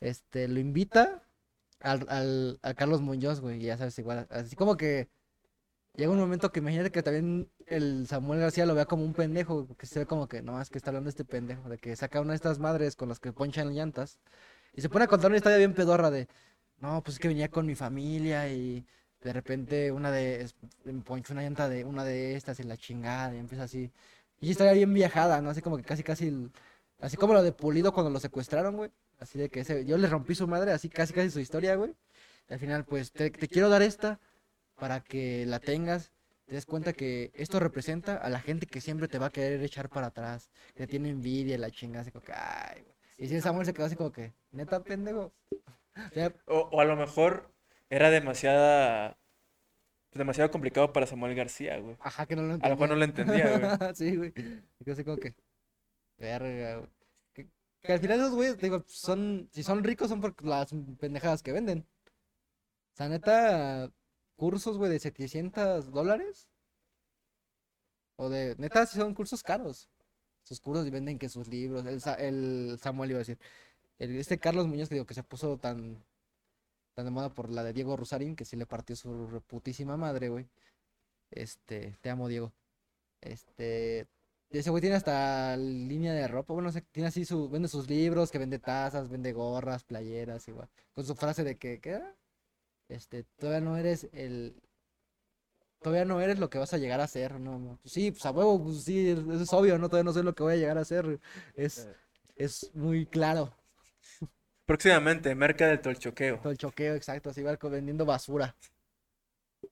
Este, lo invita al, al, a Carlos Muñoz, güey, ya sabes, igual. Así como que llega un momento que imagínate que también el Samuel García lo vea como un pendejo, que se ve como que no, es que está hablando este pendejo, de que saca una de estas madres con las que ponchan llantas y se pone a contar una historia bien pedorra de, no, pues es que venía con mi familia y de repente una de, ponchó una llanta de una de estas y la chingada y empieza así. Y historia bien viajada, ¿no? Así como que casi, casi, así como lo de Pulido cuando lo secuestraron, güey. Así de que yo le rompí su madre, así casi, casi su historia, güey. Y al final, pues, te quiero dar esta para que la tengas. Te des cuenta que esto representa a la gente que siempre te va a querer echar para atrás, que tiene envidia, y la chingada, así como que, ay, güey. Y si Samuel se quedó así como que, neta, pendejo. O sea, O, o a lo mejor era demasiada. demasiado complicado para Samuel García, güey. ajá, que no lo A lo mejor no lo entendía, güey. sí, güey. Y quedó así como que, verga, güey. Que, que al final esos güeyes, digo, son, si son ricos son por las pendejadas que venden. O sea, neta, cursos, güey, de 700 dólares. O de, neta, son cursos caros. Sus cursos venden que sus libros. El, Sa- el Samuel iba a decir. Este Carlos Muñoz que digo que se puso tan, tan de moda por la de Diego Rusarín, que sí le partió su reputísima madre, güey. Este, te amo, Diego. Este, ese güey tiene hasta línea de ropa, bueno, tiene así su, vende sus libros, que vende tazas, vende gorras, playeras, igual. Con su frase de que, ¿qué era? Este, todavía no eres el, todavía no eres lo que vas a llegar a ser, no, no. Pues sí, pues a huevo, pues sí, eso es obvio, no, todavía no soy lo que voy a llegar a ser, es, Eh. es muy claro. Próximamente, Merca del Tolchoqueo. Todo el choqueo, exacto, así va vendiendo basura.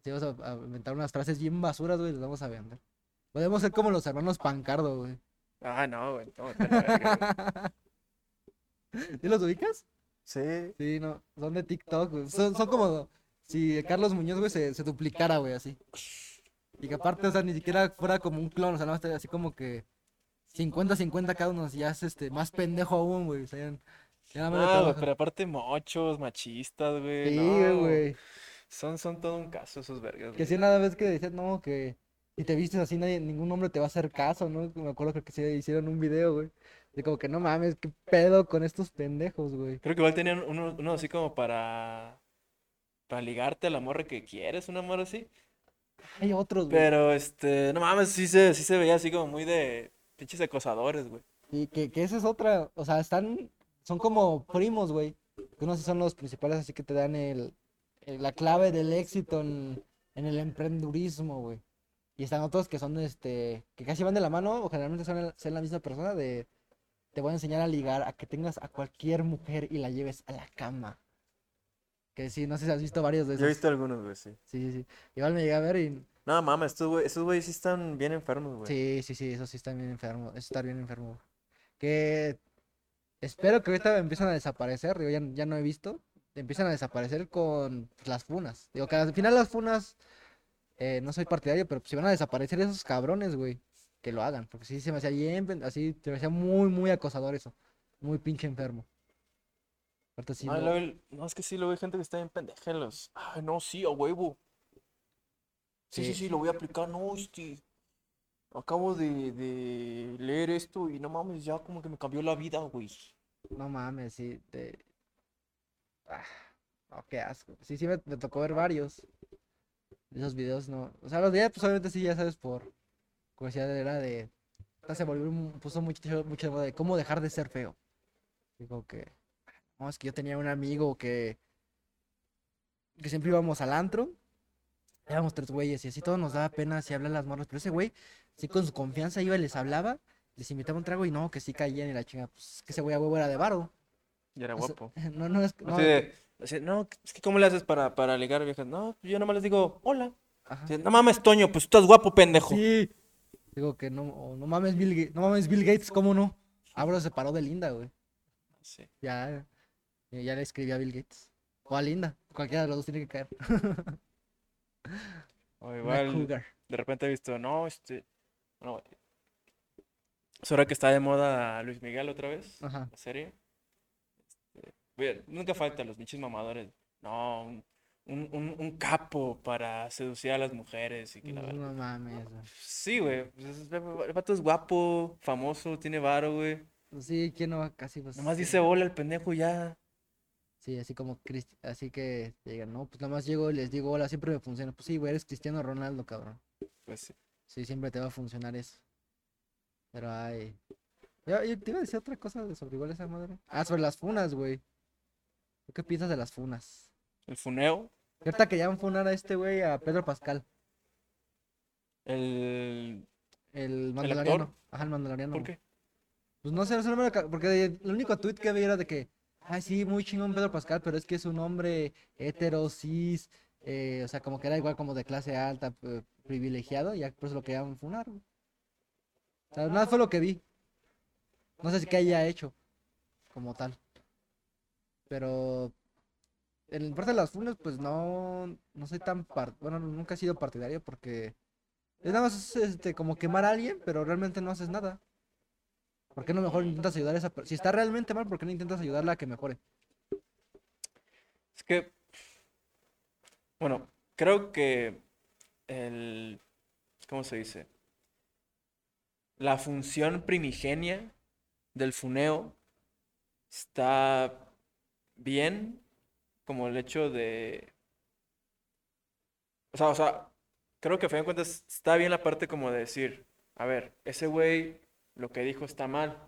Si vamos a, a inventar unas frases bien basuras, güey, las vamos a vender. Podemos ser como los hermanos Pancardo, güey. Ah, no, güey. no. ¿Sí los ubicas? Sí. Sí, no, son de TikTok, güey. Son, son como si Carlos Muñoz, güey, se, se duplicara, güey, así. Y que aparte, o sea, ni siquiera fuera como un clon, o sea, nada más así como que 50-50 cada uno, así ya es este, más pendejo aún, güey. O sea, ya, nada le Ah, güey, pero aparte mochos, machistas, güey. Sí, no, güey. Son, son todo un caso esos vergas, Que güey. si una vez que decían, no, que si te vistes así, nadie, ningún hombre te va a hacer caso, ¿no? Me acuerdo que se hicieron un video, güey. De como que no mames, qué pedo con estos pendejos, güey. Creo que igual tenían uno, uno así como para. Para ligarte a la morra que quieres, una morra así. Hay otros, güey. Pero este, no mames, sí se, sí se veía así como muy de. pinches acosadores, güey. Y que, que esa es otra, o sea, están, son como primos, güey. Que unos son los principales, así que te dan el, el- la clave del éxito en, en el emprendurismo, güey. Y están otros que son, este, que casi van de la mano, o generalmente son, el- son la misma persona de, te voy a enseñar a ligar, a que tengas a cualquier mujer y la lleves a la cama. Que sí, no sé si has visto varios de Yo he esos. visto algunos, güey, sí. Sí, sí, sí. Igual me llegué a ver y No, mames, estos güey, esos güeyes sí están bien enfermos, güey. Sí, sí, sí, eso sí está bien enfermo. Eso está bien enfermo. Que espero que ahorita empiezan a desaparecer. Digo, ya, ya no he visto. Empiezan a desaparecer con pues, las funas. Digo, que al final las funas, eh, no soy partidario, pero si van a desaparecer esos cabrones, güey, que lo hagan. Porque sí se me hacía bien, así, se me hacía muy, muy acosador eso. Muy pinche enfermo. Ahorita sí Ay, no- es que sí, luego hay gente que está bien pendeja en los. Ay, no, sí, a huevo. Sí, sí, Sí. sí, lo voy a aplicar. No, este. Acabo de, de leer esto y no mames, ya como que me cambió la vida, güey. No mames, sí. Te... Ah, no, qué asco. Sí, sí, me, me tocó ver varios. Esos videos, no. O sea, los días, pues obviamente sí, ya sabes, por curiosidad era de. Se volvió, puso mucho, mucho de moda de cómo dejar de ser feo. Digo que. No, es que yo tenía un amigo que. Que siempre íbamos al antro. Éramos tres güeyes y así todo nos daba pena así hablar las morras. Pero ese güey, sí con su confianza iba y les hablaba. Les invitaba un trago y no, que sí caían y la chinga. Pues es que ese güey a huevo era de varo. Y era guapo. No, no es. No, Así de, así, no, es que ¿cómo le haces para, para ligar viejas? No, yo nomás les digo, hola. Así, no mames, Toño, pues tú estás guapo, pendejo. Sí. Digo que no, o no mames Bill Gates, no mames Bill Gates, ¿cómo no? Abro se paró de Linda, güey. Sí. Ya, ya le escribí a Bill Gates. O a Linda, cualquiera de los dos tiene que caer. O igual, de repente he visto, no, este. Bueno, es hora que está de moda Luis Miguel otra vez, Ajá. la serie. Este, nunca faltan los pinches mamadores. No, un, un, un- un capo para seducir a las mujeres y que la. No mames. Sí, güey. pues, es- El vato es guapo, famoso, tiene varo, güey. Pues Sí, ¿quién no? Casi pues. Nomás dice hola el pendejo ya. Sí, así como Cristi- así que digan, no, pues nada más llego y les digo hola, siempre me funciona. Pues sí, güey, eres Cristiano Ronaldo, cabrón. Pues sí. Sí, siempre te va a funcionar eso. Pero ay. Yo, yo te iba a decir otra cosa sobre igual esa madre. Ah, sobre las funas, güey. ¿Tú qué piensas de las funas? El funeo, Y ahorita que ya van a funar a este güey, a Pedro Pascal, el. el actor? mandaloriano. Ajá, el mandaloriano. ¿Por güey. qué? Pues no sé, no sé, no me lo porque el único tweet que vi era de que, ay, sí, muy chingón Pedro Pascal, pero es que es un hombre hetero, cis, eh, o sea, como que era igual como de clase alta, p- privilegiado, y ya por eso lo querían funar, güey. O sea, nada fue lo que vi. No sé si que haya hecho, como tal. Pero, en parte de las funas, pues no, no soy tan, par- bueno, nunca he sido partidario porque es nada más este, como quemar a alguien, pero realmente no haces nada. ¿Por qué no mejor intentas ayudar a esa persona? Si está realmente mal, ¿por qué no intentas ayudarla a que mejore? Es que. Bueno, creo que el. ¿Cómo se dice? La función primigenia del funeo está bien, como el hecho de. O sea, o sea, creo que a fin de cuentas está bien la parte como de decir, a ver, ese güey lo que dijo está mal.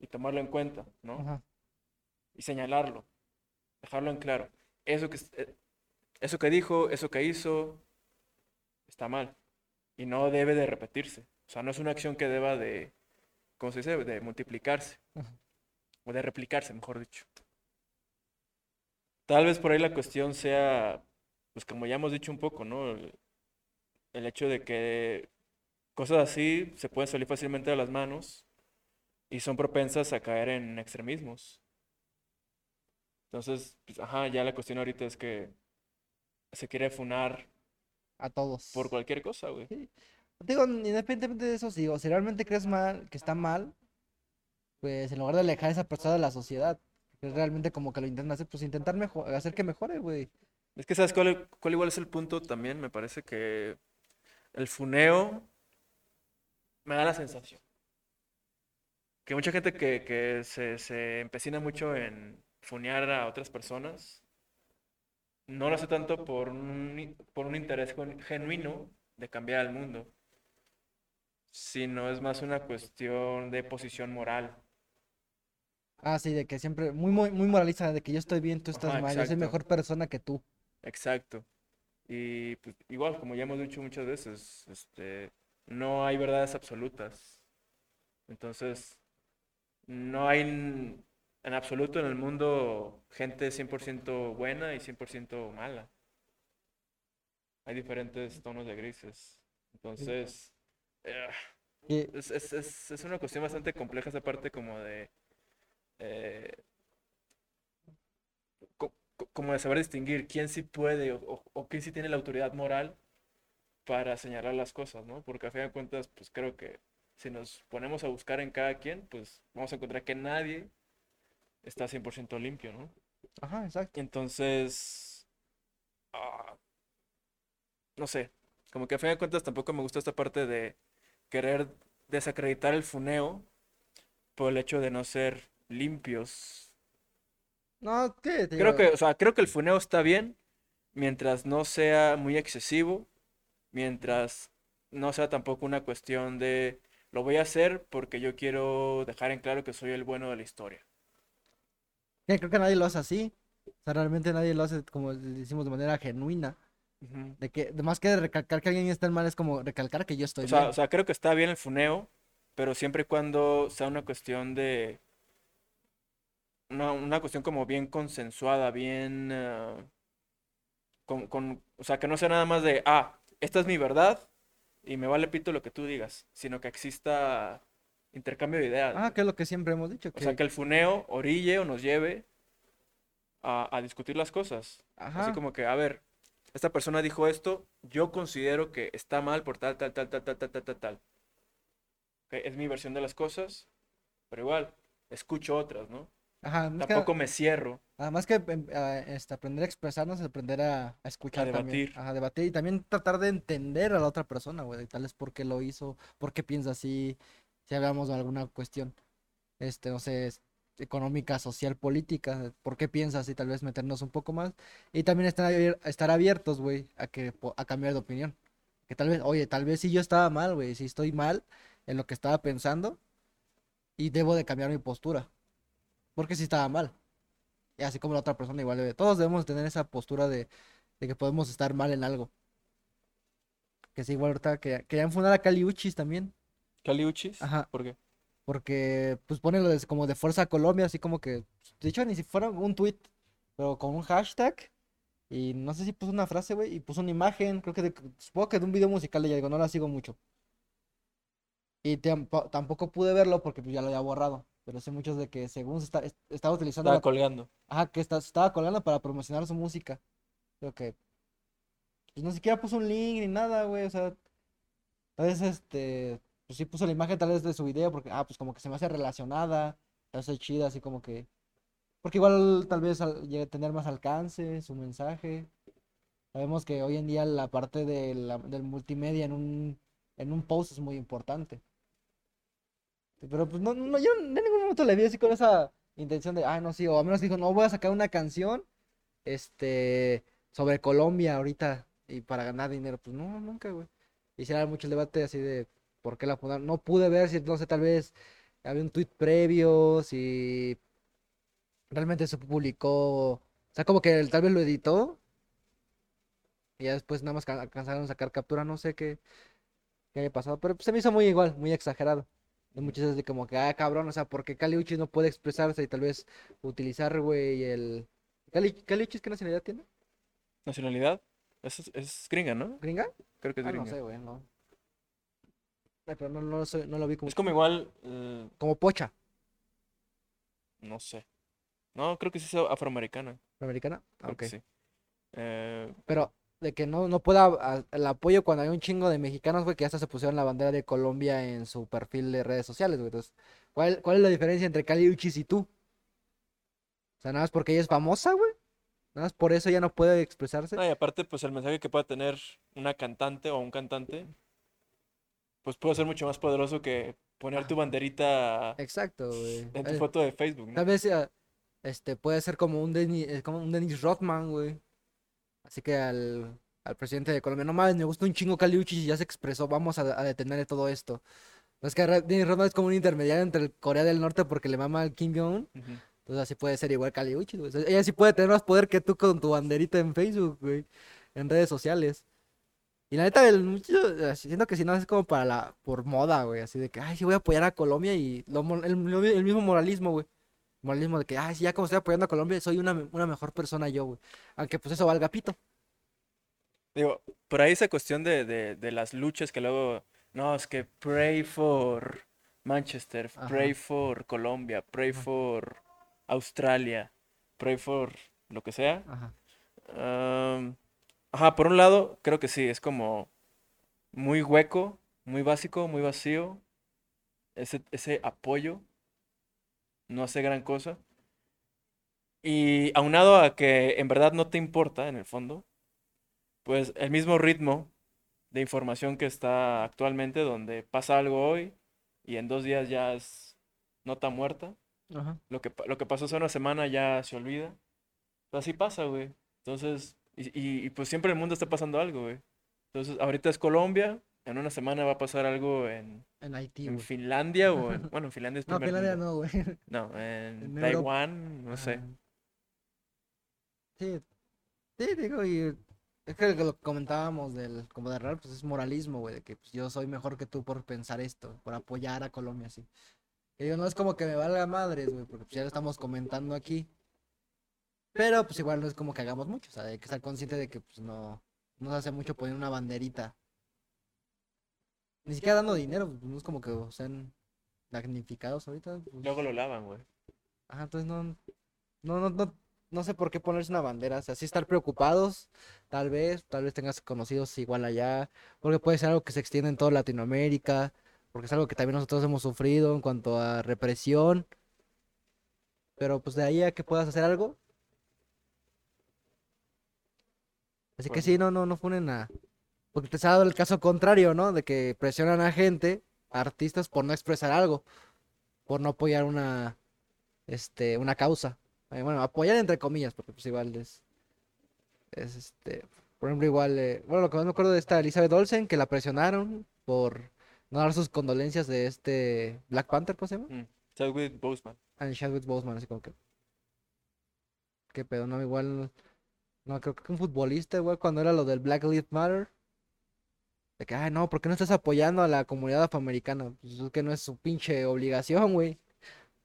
Y tomarlo en cuenta, ¿no? Ajá. y señalarlo, dejarlo en claro. Eso que, eh, eso que dijo, eso que hizo, está mal. Y no debe de repetirse. O sea, no es una acción que deba de, ¿cómo se dice? De multiplicarse. Ajá. O de replicarse, mejor dicho. Tal vez por ahí la cuestión sea, pues como ya hemos dicho un poco, ¿no? El, el hecho de que cosas así se pueden salir fácilmente de las manos y son propensas a caer en extremismos. Entonces, pues, ajá, ya la cuestión ahorita es que se quiere funar A todos. por cualquier cosa, güey. Digo, independientemente de eso, digo, si realmente crees mal, que está mal, pues en lugar de alejar a esa persona de la sociedad, realmente como que lo intentan hacer, pues intentar mejor, hacer que mejore, güey. Es que, ¿sabes cuál, cuál igual es el punto también? Me parece que el funeo me da la sensación. Que mucha gente que, que se, se empecina mucho en funear a otras personas, no lo hace tanto por un, por un interés gen- genuino de cambiar al mundo, sino es más una cuestión de posición moral. Ah, sí, de que siempre, muy, muy, muy moralista, de que yo estoy bien, tú estás Ajá, mal, yo soy mejor persona que tú. Exacto. Y pues, igual, como ya hemos dicho muchas veces, este, no hay verdades absolutas. Entonces, no hay en, en absoluto en el mundo gente 100% buena y 100% mala. Hay diferentes tonos de grises. Entonces, eh, es, es- es- es una cuestión bastante compleja esa parte como de... eh, co- co- como de saber distinguir quién sí puede o, o- o quién sí tiene la autoridad moral para señalar las cosas, ¿no? Porque a fin de cuentas, pues creo que si nos ponemos a buscar en cada quien, pues vamos a encontrar que nadie está 100% limpio, ¿no? ajá, exacto. Entonces, ah, no sé, como que a fin de cuentas tampoco me gusta esta parte de querer desacreditar el funeo por el hecho de no ser limpios. No, ¿qué? Te Creo que, o sea, creo que el funeo está bien mientras no sea muy excesivo, mientras no sea tampoco una cuestión de lo voy a hacer porque yo quiero dejar en claro que soy el bueno de la historia. creo que nadie lo hace así. O sea, realmente nadie lo hace, como decimos, de manera genuina. De que, más que recalcar que alguien está mal, es como recalcar que yo estoy O sea, bien. o sea, creo que está bien el funeo, pero siempre y cuando sea una cuestión de... Una, una cuestión como bien consensuada, bien... ah, con, con- o sea, que no sea nada más de, ah, esta es mi verdad y me vale pito lo que tú digas, sino que exista intercambio de ideas. Ah, que es lo que siempre hemos dicho. O sea, que- que el funeo orille o nos lleve a, a discutir las cosas. Así como que, a ver, esta persona dijo esto, yo considero que está mal por tal, tal, tal, tal, tal, tal, tal, tal, tal. Ok, Es mi versión de las cosas, pero igual, escucho otras, ¿no? Ajá, más que, Tampoco me cierro. además que em, a, este, aprender a expresarnos, aprender a, a escuchar también. debatir. Ajá, debatir y también tratar de entender a la otra persona, güey, tal vez por qué lo hizo, por qué piensa así, si hablamos de alguna cuestión, este, no sé, económica, social, política, por qué piensa así, tal vez meternos un poco más y también estar, estar abiertos, güey, a que a cambiar de opinión. Que tal vez, oye, tal vez si yo estaba mal, güey, si estoy mal en lo que estaba pensando y debo de cambiar mi postura, porque si estaba mal. Y así como la otra persona igual debe. Todos debemos tener esa postura de, de que podemos estar mal en algo. Que sí, igual ahorita que querían fundar a Caliuchis también. Caliuchis, Ajá. ¿por qué? Porque pues ponen lo de, como de Fuerza Colombia, así como que. De hecho, ni si fuera un tweet, pero con un hashtag. Y no sé si puso una frase, güey, y puso una imagen, creo que de, supongo que de un video musical de digo, no la sigo mucho. Y tampo- tampoco pude verlo porque pues, ya lo había borrado. Pero sé muchos de que según se está, est- estaba utilizando Estaba la colgando. Ajá, que está- estaba colgando para promocionar su música. Creo que. Pues no siquiera puso un link ni nada, güey. O sea. Tal vez este. Pues sí puso la imagen tal vez de su video. Porque, ah, pues como que se me hace relacionada. Tal vez chida, así como que. Porque igual tal vez al- llegue a tener más alcance su mensaje. Sabemos que hoy en día la parte de la- del multimedia en un, en un post es muy importante. Pero pues no, no, yo en ningún momento le vi así con esa intención de, ah, no, sí, o al menos dijo, no, voy a sacar una canción, este, sobre Colombia ahorita y para ganar dinero. Pues no, nunca, güey. Hiciera mucho el debate así de por qué la fundaron. No pude ver si, no sé, tal vez había un tweet previo, si realmente se publicó, o sea, como que tal vez lo editó y ya después nada más ca- alcanzaron a sacar captura, no sé qué, qué haya pasado, pero pues, se me hizo muy igual, muy exagerado. Muchas veces de como que, ah, cabrón, o sea, ¿por qué Caliuchis no puede expresarse y tal vez utilizar, güey, el... Cali... ¿Caliuchis qué nacionalidad tiene? ¿Nacionalidad? Es, es gringa, ¿no? ¿Gringa? Creo que es Ah, no gringa. sé, güey, no. Ay, pero no, no, soy- no lo vi como, Es como igual, eh, como pocha, no sé. No, creo que sí es afroamericana. americana. Ah, ok. sí. Eh, Pero de que no, no pueda a- el apoyo cuando hay un chingo de mexicanos, güey, que hasta se pusieron la bandera de Colombia en su perfil de redes sociales, güey. Entonces, ¿cuál, cuál es la diferencia entre Cali Uchis y tú? O sea, nada más porque ella es famosa, güey. Nada más por eso ella no puede expresarse. no, y aparte, pues el mensaje que pueda tener una cantante o un cantante, pues puede ser mucho más poderoso que poner Ah. tu banderita Exacto, güey. en tu Eh, foto de Facebook, ¿no? Tal vez eh, este puede ser como un Dennis, como un Dennis Rodman, güey. Así que al al presidente de Colombia, no mames, me gusta un chingo Kali Uchis y ya se expresó, vamos a, a detener todo esto. No es que Dennis Rodman es como un intermediario entre el Corea del Norte porque le mama al Kim Jong-un. Entonces así puede ser igual Kali Uchis, güey. Ella sí puede tener más poder que tú con tu banderita en Facebook, güey. En redes sociales. Y la neta, el muchacho, eh, siento que si no es como para la, por moda, güey. Así de que, ay, sí voy a apoyar a Colombia y lo mo- el, lo- el mismo moralismo, güey. Moralismo de que, sí, ya como estoy apoyando a Colombia, soy una, una mejor persona yo, güey. Aunque pues eso valga pito. Digo, por ahí esa cuestión de, de, de las luchas que luego, no, es que pray for Manchester, pray for Colombia, pray Ajá. for Australia, pray for lo que sea. Ajá. Ajá, por un lado, creo que sí, es como muy hueco, muy básico, muy vacío. Ese, ese apoyo no hace gran cosa. Y aunado a que en verdad no te importa, en el fondo, pues el mismo ritmo de información que está actualmente, donde pasa algo hoy y en dos días ya es nota muerta. Ajá. Lo que, lo que pasó hace una semana ya se olvida. Pero así pasa, güey. Entonces, y, y- y pues siempre en el mundo está pasando algo, güey. Entonces, ahorita es Colombia, en una semana va a pasar algo en, En Haití, en. Finlandia o en, bueno, en Finlandia es No, Finlandia mundo. no, güey. No, en En. Taiwán, no sé. Sí, sí, digo, y es que lo que comentábamos del, como de real, pues es moralismo, güey, de que pues, yo soy mejor que tú por pensar esto, por apoyar a Colombia, así. Y digo, no es como que me valga madres, güey, porque pues, ya lo estamos comentando aquí. Pero pues igual no es como que hagamos mucho, o sea, hay que estar consciente de que pues no, no se hace mucho poner una banderita. Ni siquiera dando dinero, pues, no es como que sean magnificados ahorita. pues, Luego lo lavan, güey. Ajá, entonces no, no, no, no, no sé por qué ponerse una bandera. O sea, sí estar preocupados, tal vez, tal vez tengas conocidos igual allá, porque puede ser algo que se extiende en toda Latinoamérica, porque es algo que también nosotros hemos sufrido en cuanto a represión. Pero pues de ahí a que puedas hacer algo. Así que sí, no, no, no funen a. Porque te se ha dado el caso contrario, ¿no? De que presionan a gente, a artistas, por no expresar algo, por no apoyar una, este, una causa. Eh, bueno, apoyar entre comillas, porque pues igual es, es este, por ejemplo, igual, eh, bueno, lo que más me acuerdo de esta Elizabeth Olsen, que la presionaron por no dar sus condolencias de este Black Panther, ¿cómo se llama? Mm. Chadwick Boseman. And Chadwick Boseman, así como que, qué pedo, no, igual, no, creo que un futbolista, igual, cuando era lo del Black Lives Matter, de que, ay, no, ¿por qué no estás apoyando a la comunidad afroamericana? Pues es que no es su pinche obligación, güey.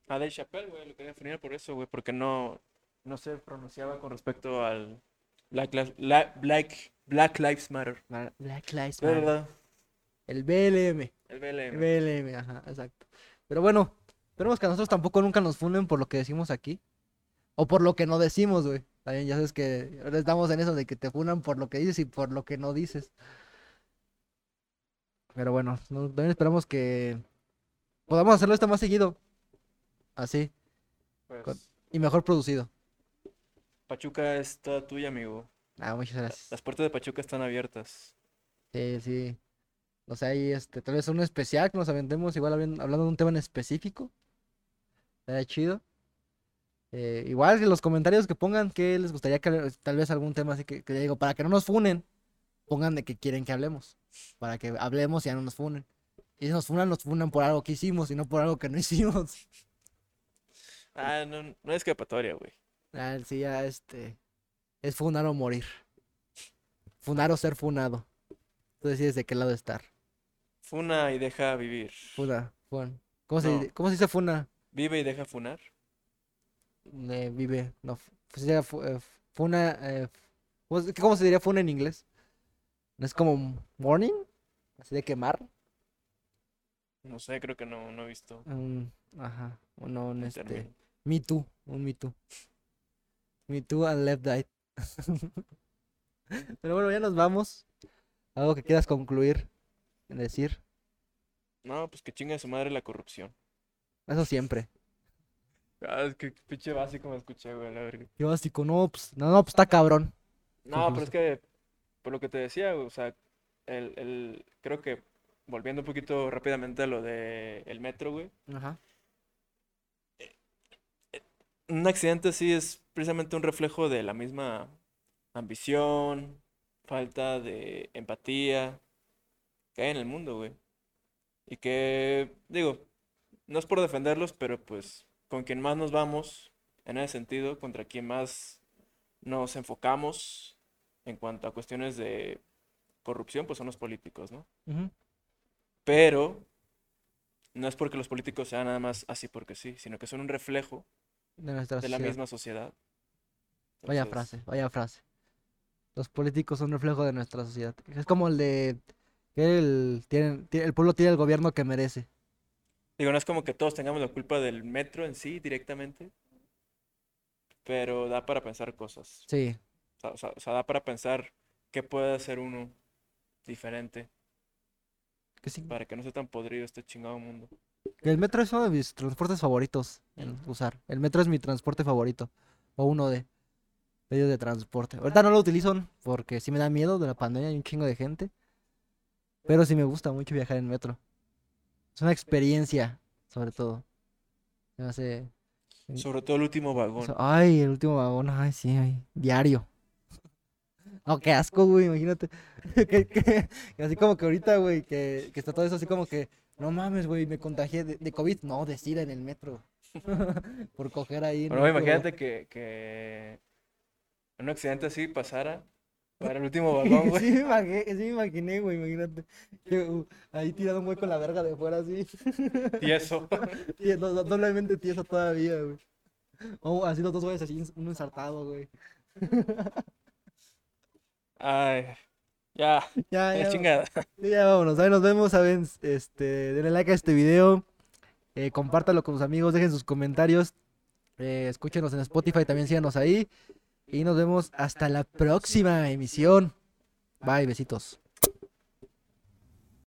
A Dave Chappelle, güey, lo quería definir por eso, güey, porque no, no se pronunciaba con respecto al Black, Lives- La- Black, Black Lives Matter. Black Lives Matter. verdad, El BLM. el BLM. BLM, ajá, exacto. Pero bueno, esperemos que a nosotros tampoco nunca nos funen por lo que decimos aquí. O por lo que no decimos, güey. También ya sabes que estamos en eso de que te funan por lo que dices y por lo que no dices. Pero bueno, no- también esperamos que podamos hacerlo esto más seguido. Así. Pues, Con- Y mejor producido. Pachuca está tuya, amigo. Ah, muchas gracias. Las puertas de Pachuca están abiertas. Sí, sí. O sea, ahí este, tal vez un especial que nos aventemos, igual hablan- hablando de un tema en específico. Estaría chido. Eh, igual que los comentarios que pongan que les gustaría que tal vez algún tema así que, que digo, para que no nos funen, pongan de que quieren que hablemos. Para que hablemos y ya no nos funen. Y si nos funan, nos funan por algo que hicimos y no por algo que no hicimos. Ah, no, no es escapatoria, güey. Ah, sí, ya este. Es funar o morir. Funar o ser funado. Tú decides de qué lado estar. Funa y deja vivir. Funa, fun. ¿Cómo se, No. ¿cómo se dice funa? Vive y deja funar. Eh, vive, no. eh, funa, eh, ¿cómo, se- cómo se diría funa en inglés? ¿No es como morning? Así de quemar. No sé, creo que no, no he visto Un- ajá, uno, un este. término. Me too, un Me too. Me too and left died. Pero bueno, ya nos vamos. ¿Algo que quieras concluir? Decir. No, pues que chinga su madre la corrupción. Eso siempre. Ah, es que pinche básico me escuché, güey, la verga. Yo básico, no, pues, no, no, pues está cabrón. No, pero es que, por lo que te decía, o sea, el, el, creo que, volviendo un poquito rápidamente a lo de el metro, güey, Ajá. un accidente así es precisamente un reflejo de la misma ambición, falta de empatía que hay en el mundo, güey. Y que, digo, no es por defenderlos, pero pues con quien más nos vamos en ese sentido, contra quien más nos enfocamos en cuanto a cuestiones de corrupción, pues son los políticos, ¿no? Pero no es porque los políticos sean nada más así porque sí, sino que son un reflejo De nuestra de la misma sociedad. Vaya frase, vaya frase. Los políticos son reflejo de nuestra sociedad. Es como el de que el, tienen, el pueblo tiene el gobierno que merece. Digo, no es como que todos tengamos la culpa del metro en sí directamente, pero da para pensar cosas. Sí, O sea, o da para pensar qué puede hacer uno diferente que sí. para que no sea tan podrido este chingado mundo. El metro es uno de mis transportes favoritos en usar. El metro es mi transporte favorito. O uno de medios de transporte. Ahorita no lo utilizo porque sí me da miedo de la pandemia y un chingo de gente. Pero sí me gusta mucho viajar en metro. Es una experiencia, sobre todo. Me hace... en- Sobre todo el último vagón. Ay, el último vagón, ay, sí, ay, diario. Oh, qué asco, güey, imagínate. que, así como que ahorita, güey, que, que está todo eso así como que, no mames, güey, me contagié de, de COVID. No, de SIDA en el metro. Por coger ahí. en Bueno, metro. imagínate que, que un accidente así pasara para el último vagón, güey. Sí me imaginé, sí me imaginé, güey, imagínate. Que, uh, ahí tirado un güey con la verga de fuera así. Y eso. Tie- do- do- Doblemente tieso todavía, güey. O así los dos güeyes así, uno ensartado, güey. Ay, ya, Ya, ya. chingada. Ya vámonos, ahí nos vemos, saben, este, denle like a este video, eh, compártalo con sus amigos, dejen sus comentarios, eh, escúchenos en Spotify, también síganos ahí, y nos vemos hasta la próxima emisión. Bye, besitos.